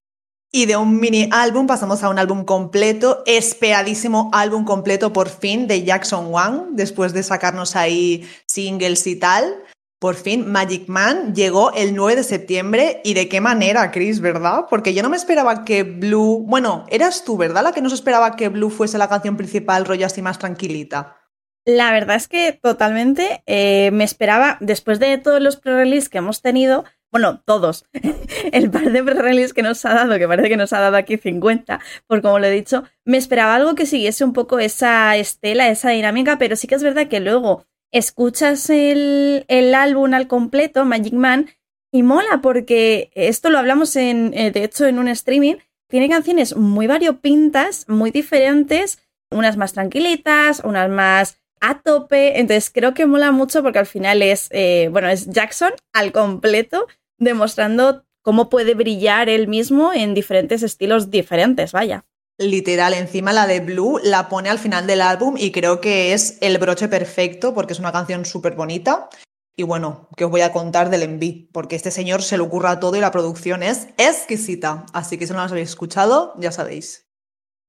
Y de un mini álbum pasamos a un álbum completo, esperadísimo álbum completo por fin de Jackson Wang, después de sacarnos ahí singles y tal. Por fin, Magic Man llegó el 9 de septiembre y de qué manera, Chris, ¿verdad? Porque yo no me esperaba que Blue, bueno, eras tú, ¿verdad? La que no se esperaba que Blue fuese la canción principal, rollo así más tranquilita. La verdad es que totalmente eh, me esperaba, después de todos los pre-release que hemos tenido, bueno, todos, el par de pre-release que nos ha dado, que parece que nos ha dado aquí 50, por como lo he dicho, me esperaba algo que siguiese un poco esa estela, esa dinámica, pero sí que es verdad que luego escuchas el, el álbum al completo, Magic Man, y mola porque esto lo hablamos en, eh, de hecho, en un streaming, tiene canciones muy variopintas, muy diferentes, unas más tranquilitas, unas más a tope. Entonces creo que mola mucho porque al final es, eh, bueno, es Jackson al completo demostrando cómo puede brillar él mismo en diferentes estilos diferentes, vaya. Literal, encima la de Blue la pone al final del álbum y creo que es el broche perfecto porque es una canción súper bonita. Y bueno, que os voy a contar del Envy, porque este señor se le ocurra todo y la producción es exquisita. Así que si no las habéis escuchado, ya sabéis.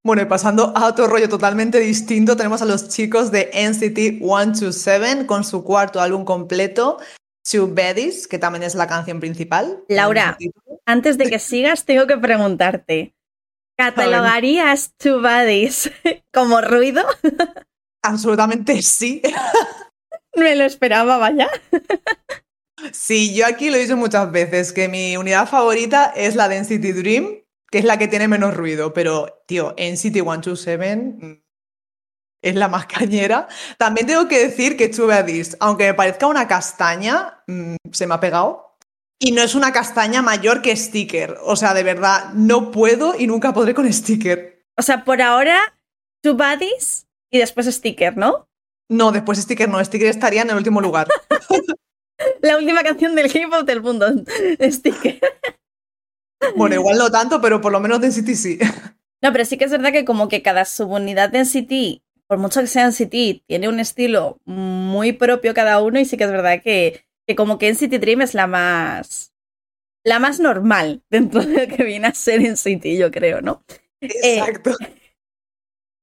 Bueno, y pasando a otro rollo totalmente distinto, tenemos a los chicos de NCT 127 con su cuarto álbum completo, Two Baddies, que también es la canción principal. Laura, antes de que sigas, tengo que preguntarte. ¿Catalogarías Two Baddies como ruido? Absolutamente sí. Me lo esperaba, vaya. Sí, yo aquí lo he dicho muchas veces, que mi unidad favorita es la Density Dream, que es la que tiene menos ruido, pero, tío, NCT 127 mm, es la más cañera. También tengo que decir que Two Baddies, aunque me parezca una castaña, mm, se me ha pegado. Y no es una castaña mayor que sticker. O sea, de verdad, no puedo y nunca podré con sticker. O sea, por ahora, Two Baddies y después sticker, ¿no? No, después sticker no. Sticker estaría en el último lugar. La última canción del hip hop del mundo. Sticker. Bueno, igual no tanto, pero por lo menos Density sí. No, pero sí que es verdad que como que cada subunidad de NCT, por mucho que sea NCT, tiene un estilo muy propio cada uno y sí que es verdad que, que como que NCT Dream es la más la más normal dentro de lo que viene a ser NCT, yo creo, ¿no? Exacto.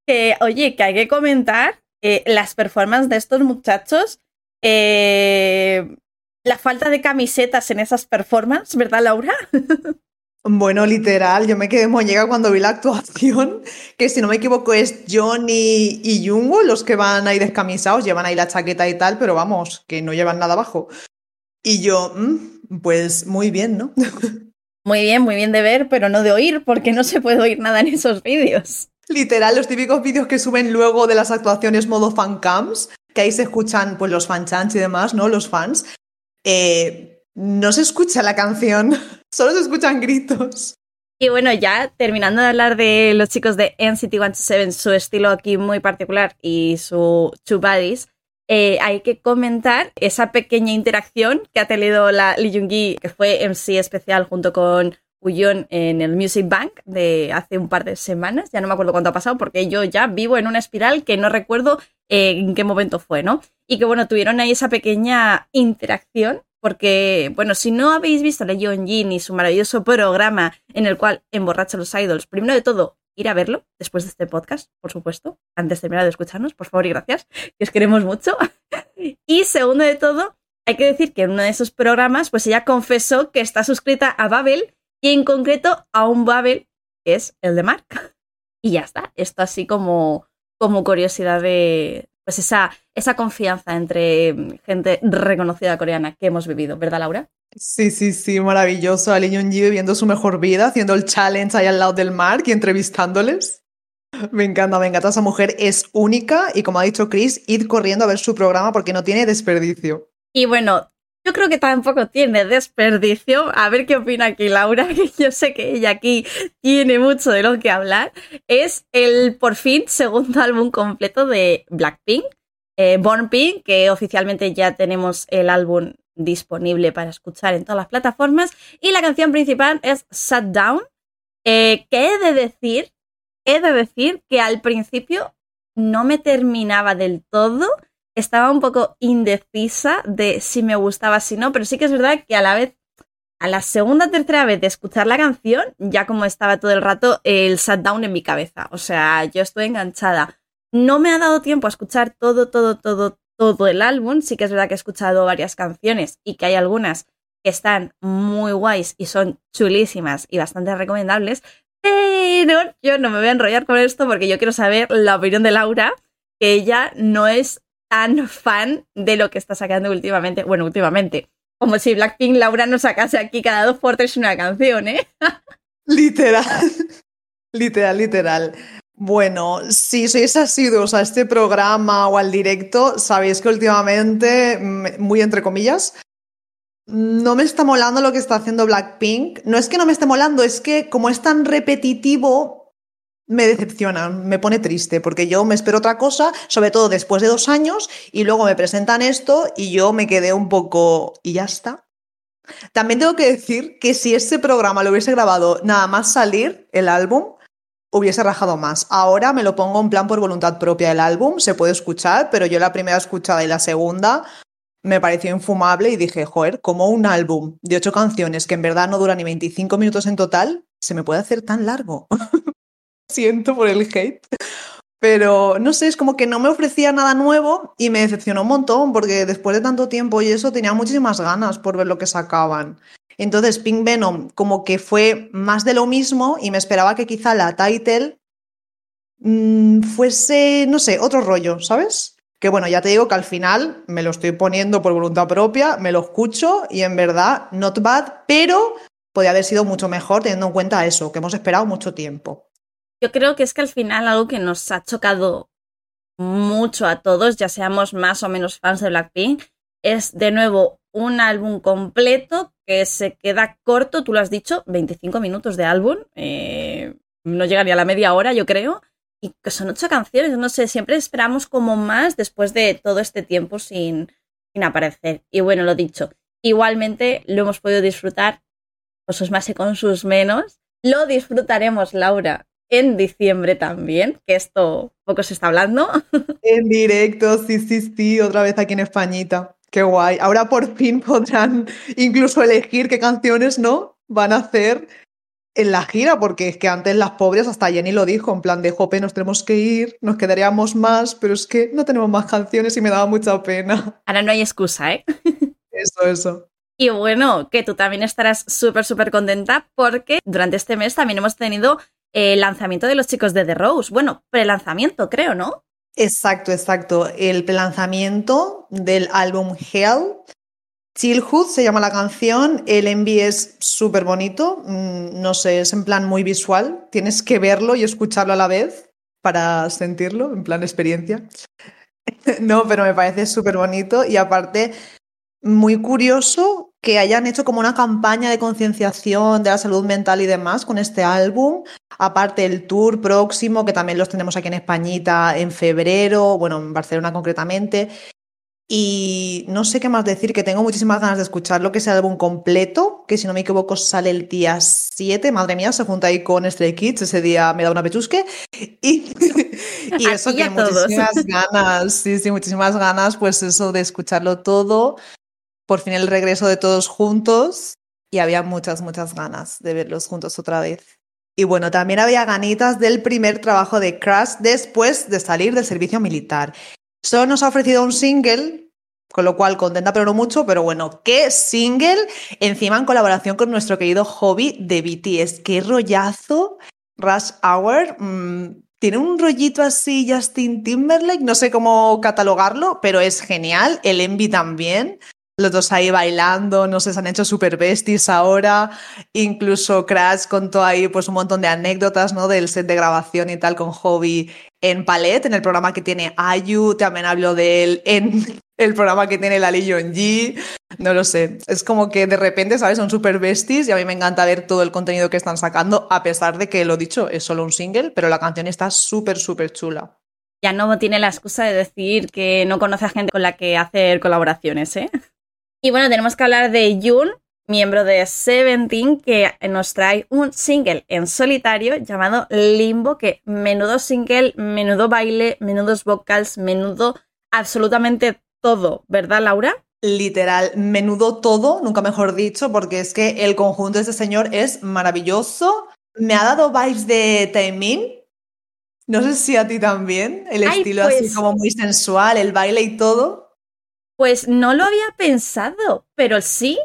Eh, oye, que hay que comentar eh, las performances de estos muchachos. Eh, la falta de camisetas en esas performances, ¿verdad, Laura? Bueno, literal, yo me quedé mollega cuando vi la actuación, que si no me equivoco es Johnny y Jungwo los que van ahí descamisados, llevan ahí la chaqueta y tal, pero vamos, que no llevan nada abajo. Y yo, mm, pues muy bien, ¿no? Muy bien, muy bien de ver, pero no de oír, porque no se puede oír nada en esos vídeos. Literal, los típicos vídeos que suben luego de las actuaciones modo fancams, que ahí se escuchan pues los fanchants y demás, ¿no? Los fans. Eh, no se escucha la canción, solo se escuchan gritos. Y bueno, ya terminando de hablar de los chicos de NCT 127, su estilo aquí muy particular y su Two Buddies, eh, hay que comentar esa pequeña interacción que ha tenido la Lee Jung-gi, que fue MC especial junto con Uyon en el Music Bank de hace un par de semanas. Ya no me acuerdo cuánto ha pasado porque yo ya vivo en una espiral que no recuerdo eh, en qué momento fue, ¿no? Y que bueno, tuvieron ahí esa pequeña interacción porque, bueno, si no habéis visto a Yeon Jin y su maravilloso programa en el cual emborracha a los idols, primero de todo, ir a verlo después de este podcast, por supuesto, antes de terminar de escucharnos, por favor y gracias, que os queremos mucho. y segundo de todo, hay que decir que en uno de esos programas, pues ella confesó que está suscrita a Babel y en concreto a un Babel que es el de Mark. Y ya está, esto así como, como curiosidad de, pues esa, esa confianza entre gente reconocida coreana que hemos vivido, ¿verdad, Laura? Sí, sí, sí, maravilloso. Ali Ji viviendo su mejor vida, haciendo el challenge ahí al lado del mar y entrevistándoles. Me encanta, me encanta. Esa mujer es única y como ha dicho Chris, id corriendo a ver su programa porque no tiene desperdicio. Y bueno, yo creo que tampoco tiene desperdicio. A ver qué opina aquí Laura, que yo sé que ella aquí tiene mucho de lo que hablar. Es el por fin segundo álbum completo de Blackpink, eh, Born Pink, que oficialmente ya tenemos el álbum disponible para escuchar en todas las plataformas. Y la canción principal es Shut Down, eh, que he de decir, he de decir que al principio no me terminaba del todo estaba un poco indecisa de si me gustaba, si no, pero sí que es verdad que a la vez, a la segunda o tercera vez de escuchar la canción, ya como estaba todo el rato el shutdown en mi cabeza. O sea, yo estoy enganchada. No me ha dado tiempo a escuchar todo, todo, todo, todo el álbum. Sí que es verdad que he escuchado varias canciones y que hay algunas que están muy guays y son chulísimas y bastante recomendables. Pero yo no me voy a enrollar con esto porque yo quiero saber la opinión de Laura, que ella no es tan fan de lo que está sacando últimamente. Bueno, últimamente. Como si Blackpink Laura nos sacase aquí cada dos por tres una canción, ¿eh? literal. literal, literal. Bueno, si sois asiduos a este programa o al directo, sabéis que últimamente, muy entre comillas, no me está molando lo que está haciendo Blackpink. No es que no me esté molando, es que como es tan repetitivo, me decepciona, me pone triste, porque yo me espero otra cosa, sobre todo después de dos años, y luego me presentan esto y yo me quedé un poco, y ya está. También tengo que decir que si este programa lo hubiese grabado nada más salir el álbum, hubiese rajado más. Ahora me lo pongo en plan por voluntad propia el álbum, se puede escuchar, pero yo la primera escuchada y la segunda me pareció infumable y dije, joder, como un álbum de ocho canciones que en verdad no dura ni 25 minutos en total, se me puede hacer tan largo. Siento por el hate. Pero no sé, es como que no me ofrecía nada nuevo y me decepcionó un montón porque después de tanto tiempo y eso tenía muchísimas ganas por ver lo que sacaban. Entonces Pink Venom como que fue más de lo mismo y me esperaba que quizá la title mmm, fuese, no sé, otro rollo, ¿sabes? Que bueno, ya te digo que al final me lo estoy poniendo por voluntad propia, me lo escucho y en verdad, not bad, pero podría haber sido mucho mejor teniendo en cuenta eso, que hemos esperado mucho tiempo. Yo creo que es que al final algo que nos ha chocado mucho a todos, ya seamos más o menos fans de Blackpink, es de nuevo un álbum completo que se queda corto, tú lo has dicho, 25 minutos de álbum, eh, no llega ni a la media hora yo creo, y que son ocho canciones, no sé, siempre esperamos como más después de todo este tiempo sin, sin aparecer. Y bueno, lo dicho, igualmente lo hemos podido disfrutar, con sus más y con sus menos, lo disfrutaremos, Laura, en diciembre también, que esto poco se está hablando. En directo, sí, sí, sí, otra vez aquí en Españita. Qué guay. Ahora por fin podrán incluso elegir qué canciones no van a hacer en la gira, porque es que antes las pobres, hasta Jenny lo dijo, en plan de Jope, nos tenemos que ir, nos quedaríamos más, pero es que no tenemos más canciones y me daba mucha pena. Ahora no hay excusa, ¿eh? Eso, eso. Y bueno, que tú también estarás súper, súper contenta porque durante este mes también hemos tenido el lanzamiento de los chicos de The Rose. Bueno, pre-lanzamiento, creo, ¿no? Exacto, exacto. El lanzamiento del álbum Hell. Chillhood se llama la canción. El envy es súper bonito. Mm, no sé, es en plan muy visual. Tienes que verlo y escucharlo a la vez para sentirlo, en plan experiencia. no, pero me parece súper bonito y aparte muy curioso que hayan hecho como una campaña de concienciación de la salud mental y demás con este álbum. Aparte el tour próximo, que también los tenemos aquí en Españita en febrero, bueno, en Barcelona concretamente. Y no sé qué más decir, que tengo muchísimas ganas de escuchar lo que es el álbum completo, que si no me equivoco sale el día 7, madre mía, se junta ahí con Stray Kids, ese día me da una pechusque. Y, y eso que muchísimas ganas, sí, sí, muchísimas ganas, pues eso de escucharlo todo por fin el regreso de todos juntos y había muchas, muchas ganas de verlos juntos otra vez. Y bueno, también había ganitas del primer trabajo de Crash después de salir del servicio militar. Solo nos ha ofrecido un single, con lo cual contenta pero no mucho, pero bueno, ¿qué single? Encima en colaboración con nuestro querido hobby de BTS. ¡Qué rollazo! Rush Hour. Mm, tiene un rollito así Justin Timberlake, no sé cómo catalogarlo, pero es genial. El Envy también los dos ahí bailando, no sé, se han hecho super besties ahora. Incluso Crash contó ahí pues un montón de anécdotas, ¿no? Del set de grabación y tal con Hobby en Palette, en el programa que tiene Ayu, también habló de él en el programa que tiene Lali G. No lo sé, es como que de repente, ¿sabes? Son super besties y a mí me encanta ver todo el contenido que están sacando, a pesar de que lo dicho, es solo un single, pero la canción está súper, súper chula. Ya no tiene la excusa de decir que no conoce a gente con la que hacer colaboraciones, ¿eh? Y bueno, tenemos que hablar de Jun, miembro de Seventeen, que nos trae un single en solitario llamado Limbo, que menudo single, menudo baile, menudos vocals, menudo absolutamente todo, ¿verdad, Laura? Literal, menudo todo, nunca mejor dicho, porque es que el conjunto de este señor es maravilloso. Me ha dado vibes de Taemin. No sé si a ti también, el estilo así pues como muy sensual, el baile y todo. Pues no lo había pensado, pero sí,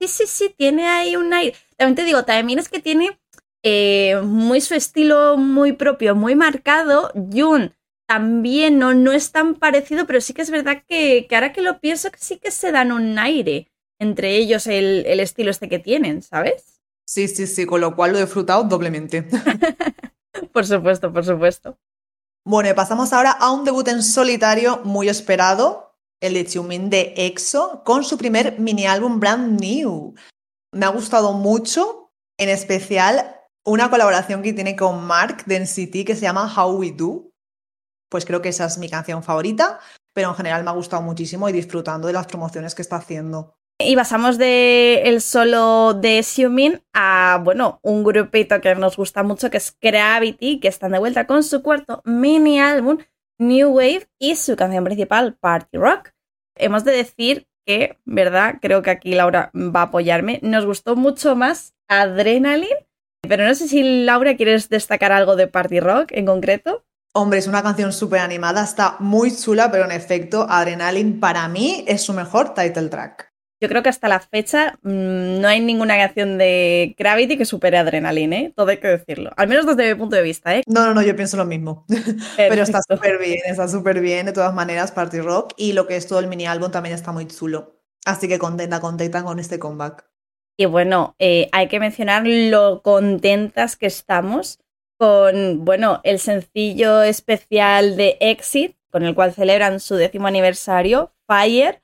sí, sí, sí, tiene ahí un aire. También te digo, también es que tiene eh, muy su estilo muy propio, muy marcado. Jun también no, no es tan parecido, pero sí que es verdad que, ahora que lo pienso, que sí que se dan un aire entre ellos el, el estilo este que tienen, ¿sabes? Sí, sí, sí, con lo cual lo he disfrutado doblemente. por supuesto, por supuesto. Bueno, pasamos ahora a un debut en solitario muy esperado, el Xiumin de EXO con su primer mini álbum Brand New. Me ha gustado mucho, en especial una colaboración que tiene con Mark de NCT que se llama How We Do. Pues creo que esa es mi canción favorita, pero en general me ha gustado muchísimo y disfrutando de las promociones que está haciendo. Y pasamos de el solo de Xiumin a, bueno, un grupito que nos gusta mucho que es Gravity, que están de vuelta con su cuarto mini álbum New Wave y su canción principal Party Rock. Hemos de decir que, ¿verdad? Creo que aquí Laura va a apoyarme. Nos gustó mucho más Adrenaline, pero no sé si Laura quieres destacar algo de Party Rock en concreto. Hombre, es una canción súper animada, está muy chula, pero en efecto, Adrenaline para mí es su mejor title track. Yo creo que hasta la fecha mmm, no hay ninguna canción de Gravity que supere Adrenaline, ¿eh? Todo hay que decirlo. Al menos desde mi punto de vista, ¿eh? No, no, no, yo pienso lo mismo. Pero está súper bien, está súper bien de todas maneras, Party Rock. Y lo que es todo el mini álbum también está muy chulo. Así que contenta, contenta con este comeback. Y bueno, eh, hay que mencionar lo contentas que estamos con, bueno, el sencillo especial de Exit, con el cual celebran su décimo aniversario, Fire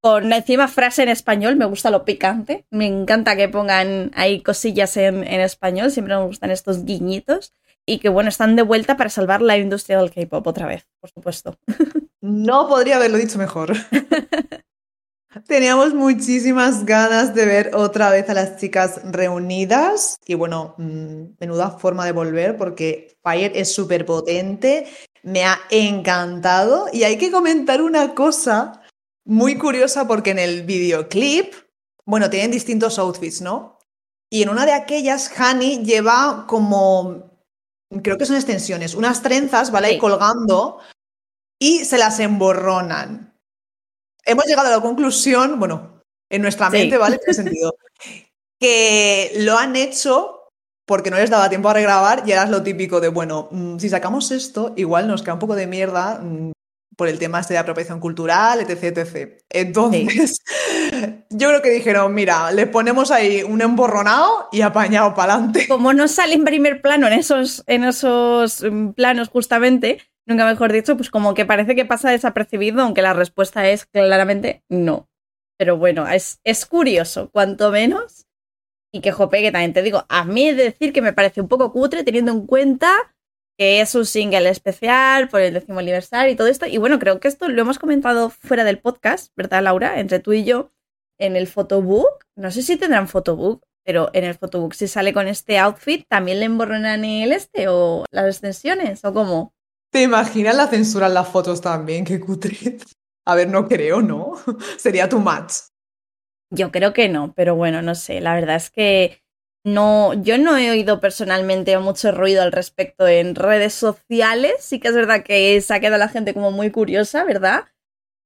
con encima frase en español, me gusta lo picante, me encanta que pongan ahí cosillas en, en español, siempre me gustan estos guiñitos y que bueno, están de vuelta para salvar la industria del K-pop otra vez, por supuesto. No podría haberlo dicho mejor. Teníamos muchísimas ganas de ver otra vez a las chicas reunidas y bueno, mmm, menuda forma de volver porque Fire es súper potente, me ha encantado y hay que comentar una cosa muy curiosa porque en el videoclip, bueno, tienen distintos outfits, ¿no? Y en una de aquellas, Hani lleva como, creo que son extensiones, unas trenzas, ¿vale? Sí. colgando y se las emborronan. Hemos llegado a la conclusión, bueno, en nuestra mente, sí. ¿vale? En ese sentido, que lo han hecho porque no les daba tiempo a regrabar y era lo típico de, bueno, mmm, si sacamos esto, igual nos queda un poco de mierda mmm, por el tema este de apropiación cultural, etc, etc. Entonces, sí. yo creo que dijeron, mira, le ponemos ahí un emborronado y apañado para adelante. Como no sale en primer plano en esos, en esos mm, planos justamente, nunca mejor dicho, pues como que parece que pasa desapercibido, aunque la respuesta es claramente no. Pero bueno, es, es curioso, cuanto menos. Y que jope, que también te digo, a mí decir que me parece un poco cutre teniendo en cuenta que es un single especial por el décimo aniversario y todo esto. Y bueno, creo que esto lo hemos comentado fuera del podcast, ¿verdad, Laura? Entre tú y yo, en el photobook. No sé si tendrán photobook, pero en el photobook, si sale con este outfit, ¿también le emborronan el este o las extensiones o cómo? ¿Te imaginas la censura en las fotos también? Qué cutre. A ver, no creo, ¿no? Sería too much. Yo creo que no, pero bueno, no sé. La verdad es que no, yo no he oído personalmente mucho ruido al respecto en redes sociales. Sí que es verdad que se ha quedado la gente como muy curiosa, ¿verdad?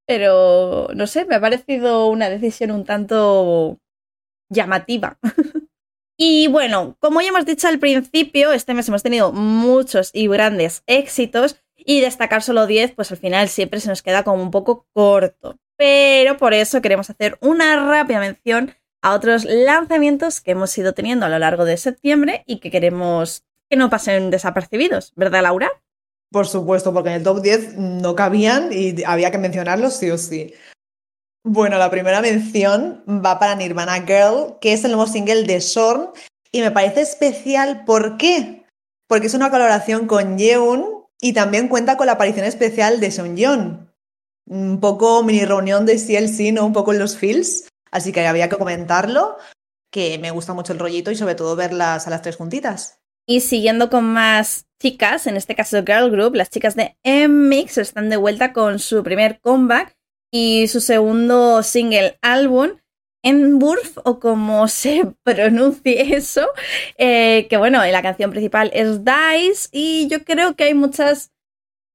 Pero no sé, me ha parecido una decisión un tanto llamativa. y bueno, como ya hemos dicho al principio, este mes hemos tenido muchos y grandes éxitos y destacar solo 10, pues al final siempre se nos queda como un poco corto. Pero por eso queremos hacer una rápida mención a otros lanzamientos que hemos ido teniendo a lo largo de septiembre y que queremos que no pasen desapercibidos, ¿verdad, Laura? Por supuesto, porque en el top 10 no cabían y había que mencionarlos sí o sí. Bueno, la primera mención va para Nirvana Girl, que es el nuevo single de Sorn, y me parece especial, ¿por qué? Porque es una colaboración con Yeun y también cuenta con la aparición especial de Seungyeon. Un poco mini reunión de CLC, ¿no? Un poco en los feels. Así que había que comentarlo, que me gusta mucho el rollito y sobre todo verlas a las tres juntitas. Y siguiendo con más chicas, en este caso Girl Group, las chicas de M-Mix están de vuelta con su primer comeback y su segundo single álbum, Enburf, o como se pronuncie eso, eh, que bueno, la canción principal es Dice y yo creo que hay muchas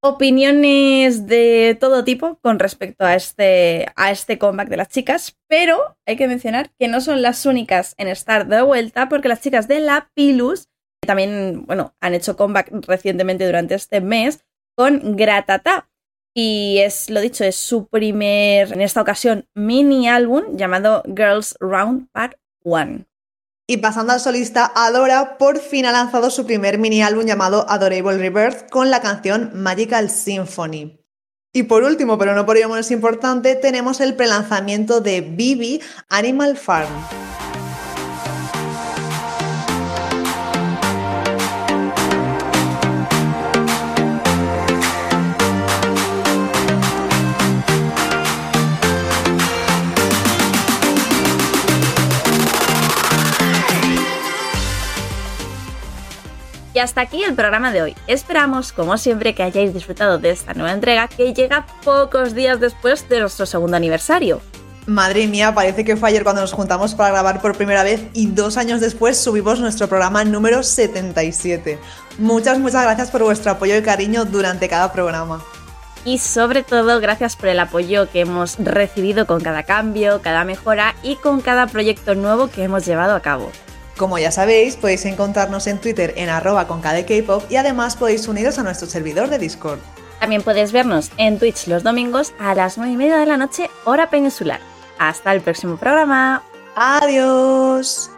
opiniones de todo tipo con respecto a este, a este comeback de las chicas, pero hay que mencionar que no son las únicas en estar de vuelta porque las chicas de la Pilus también, bueno, han hecho comeback recientemente durante este mes con Gratata. Y es, lo dicho, es su primer, en esta ocasión, mini álbum llamado Girls Round Part 1. Y pasando al solista, Adora por fin ha lanzado su primer mini álbum llamado Adorable Rebirth con la canción Magical Symphony. Y por último, pero no por ello menos importante, tenemos el prelanzamiento de Bibi Animal Farm. Y hasta aquí el programa de hoy. Esperamos, como siempre, que hayáis disfrutado de esta nueva entrega que llega pocos días después de nuestro segundo aniversario. Madre mía, parece que fue ayer cuando nos juntamos para grabar por primera vez y dos años después subimos nuestro programa número 77. Muchas, muchas gracias por vuestro apoyo y cariño durante cada programa. Y sobre todo, gracias por el apoyo que hemos recibido con cada cambio, cada mejora y con cada proyecto nuevo que hemos llevado a cabo. Como ya sabéis, podéis encontrarnos en Twitter en arroba con y además podéis uniros a nuestro servidor de Discord. También podéis vernos en Twitch los domingos a las 9 y media de la noche, hora peninsular. Hasta el próximo programa. Adiós.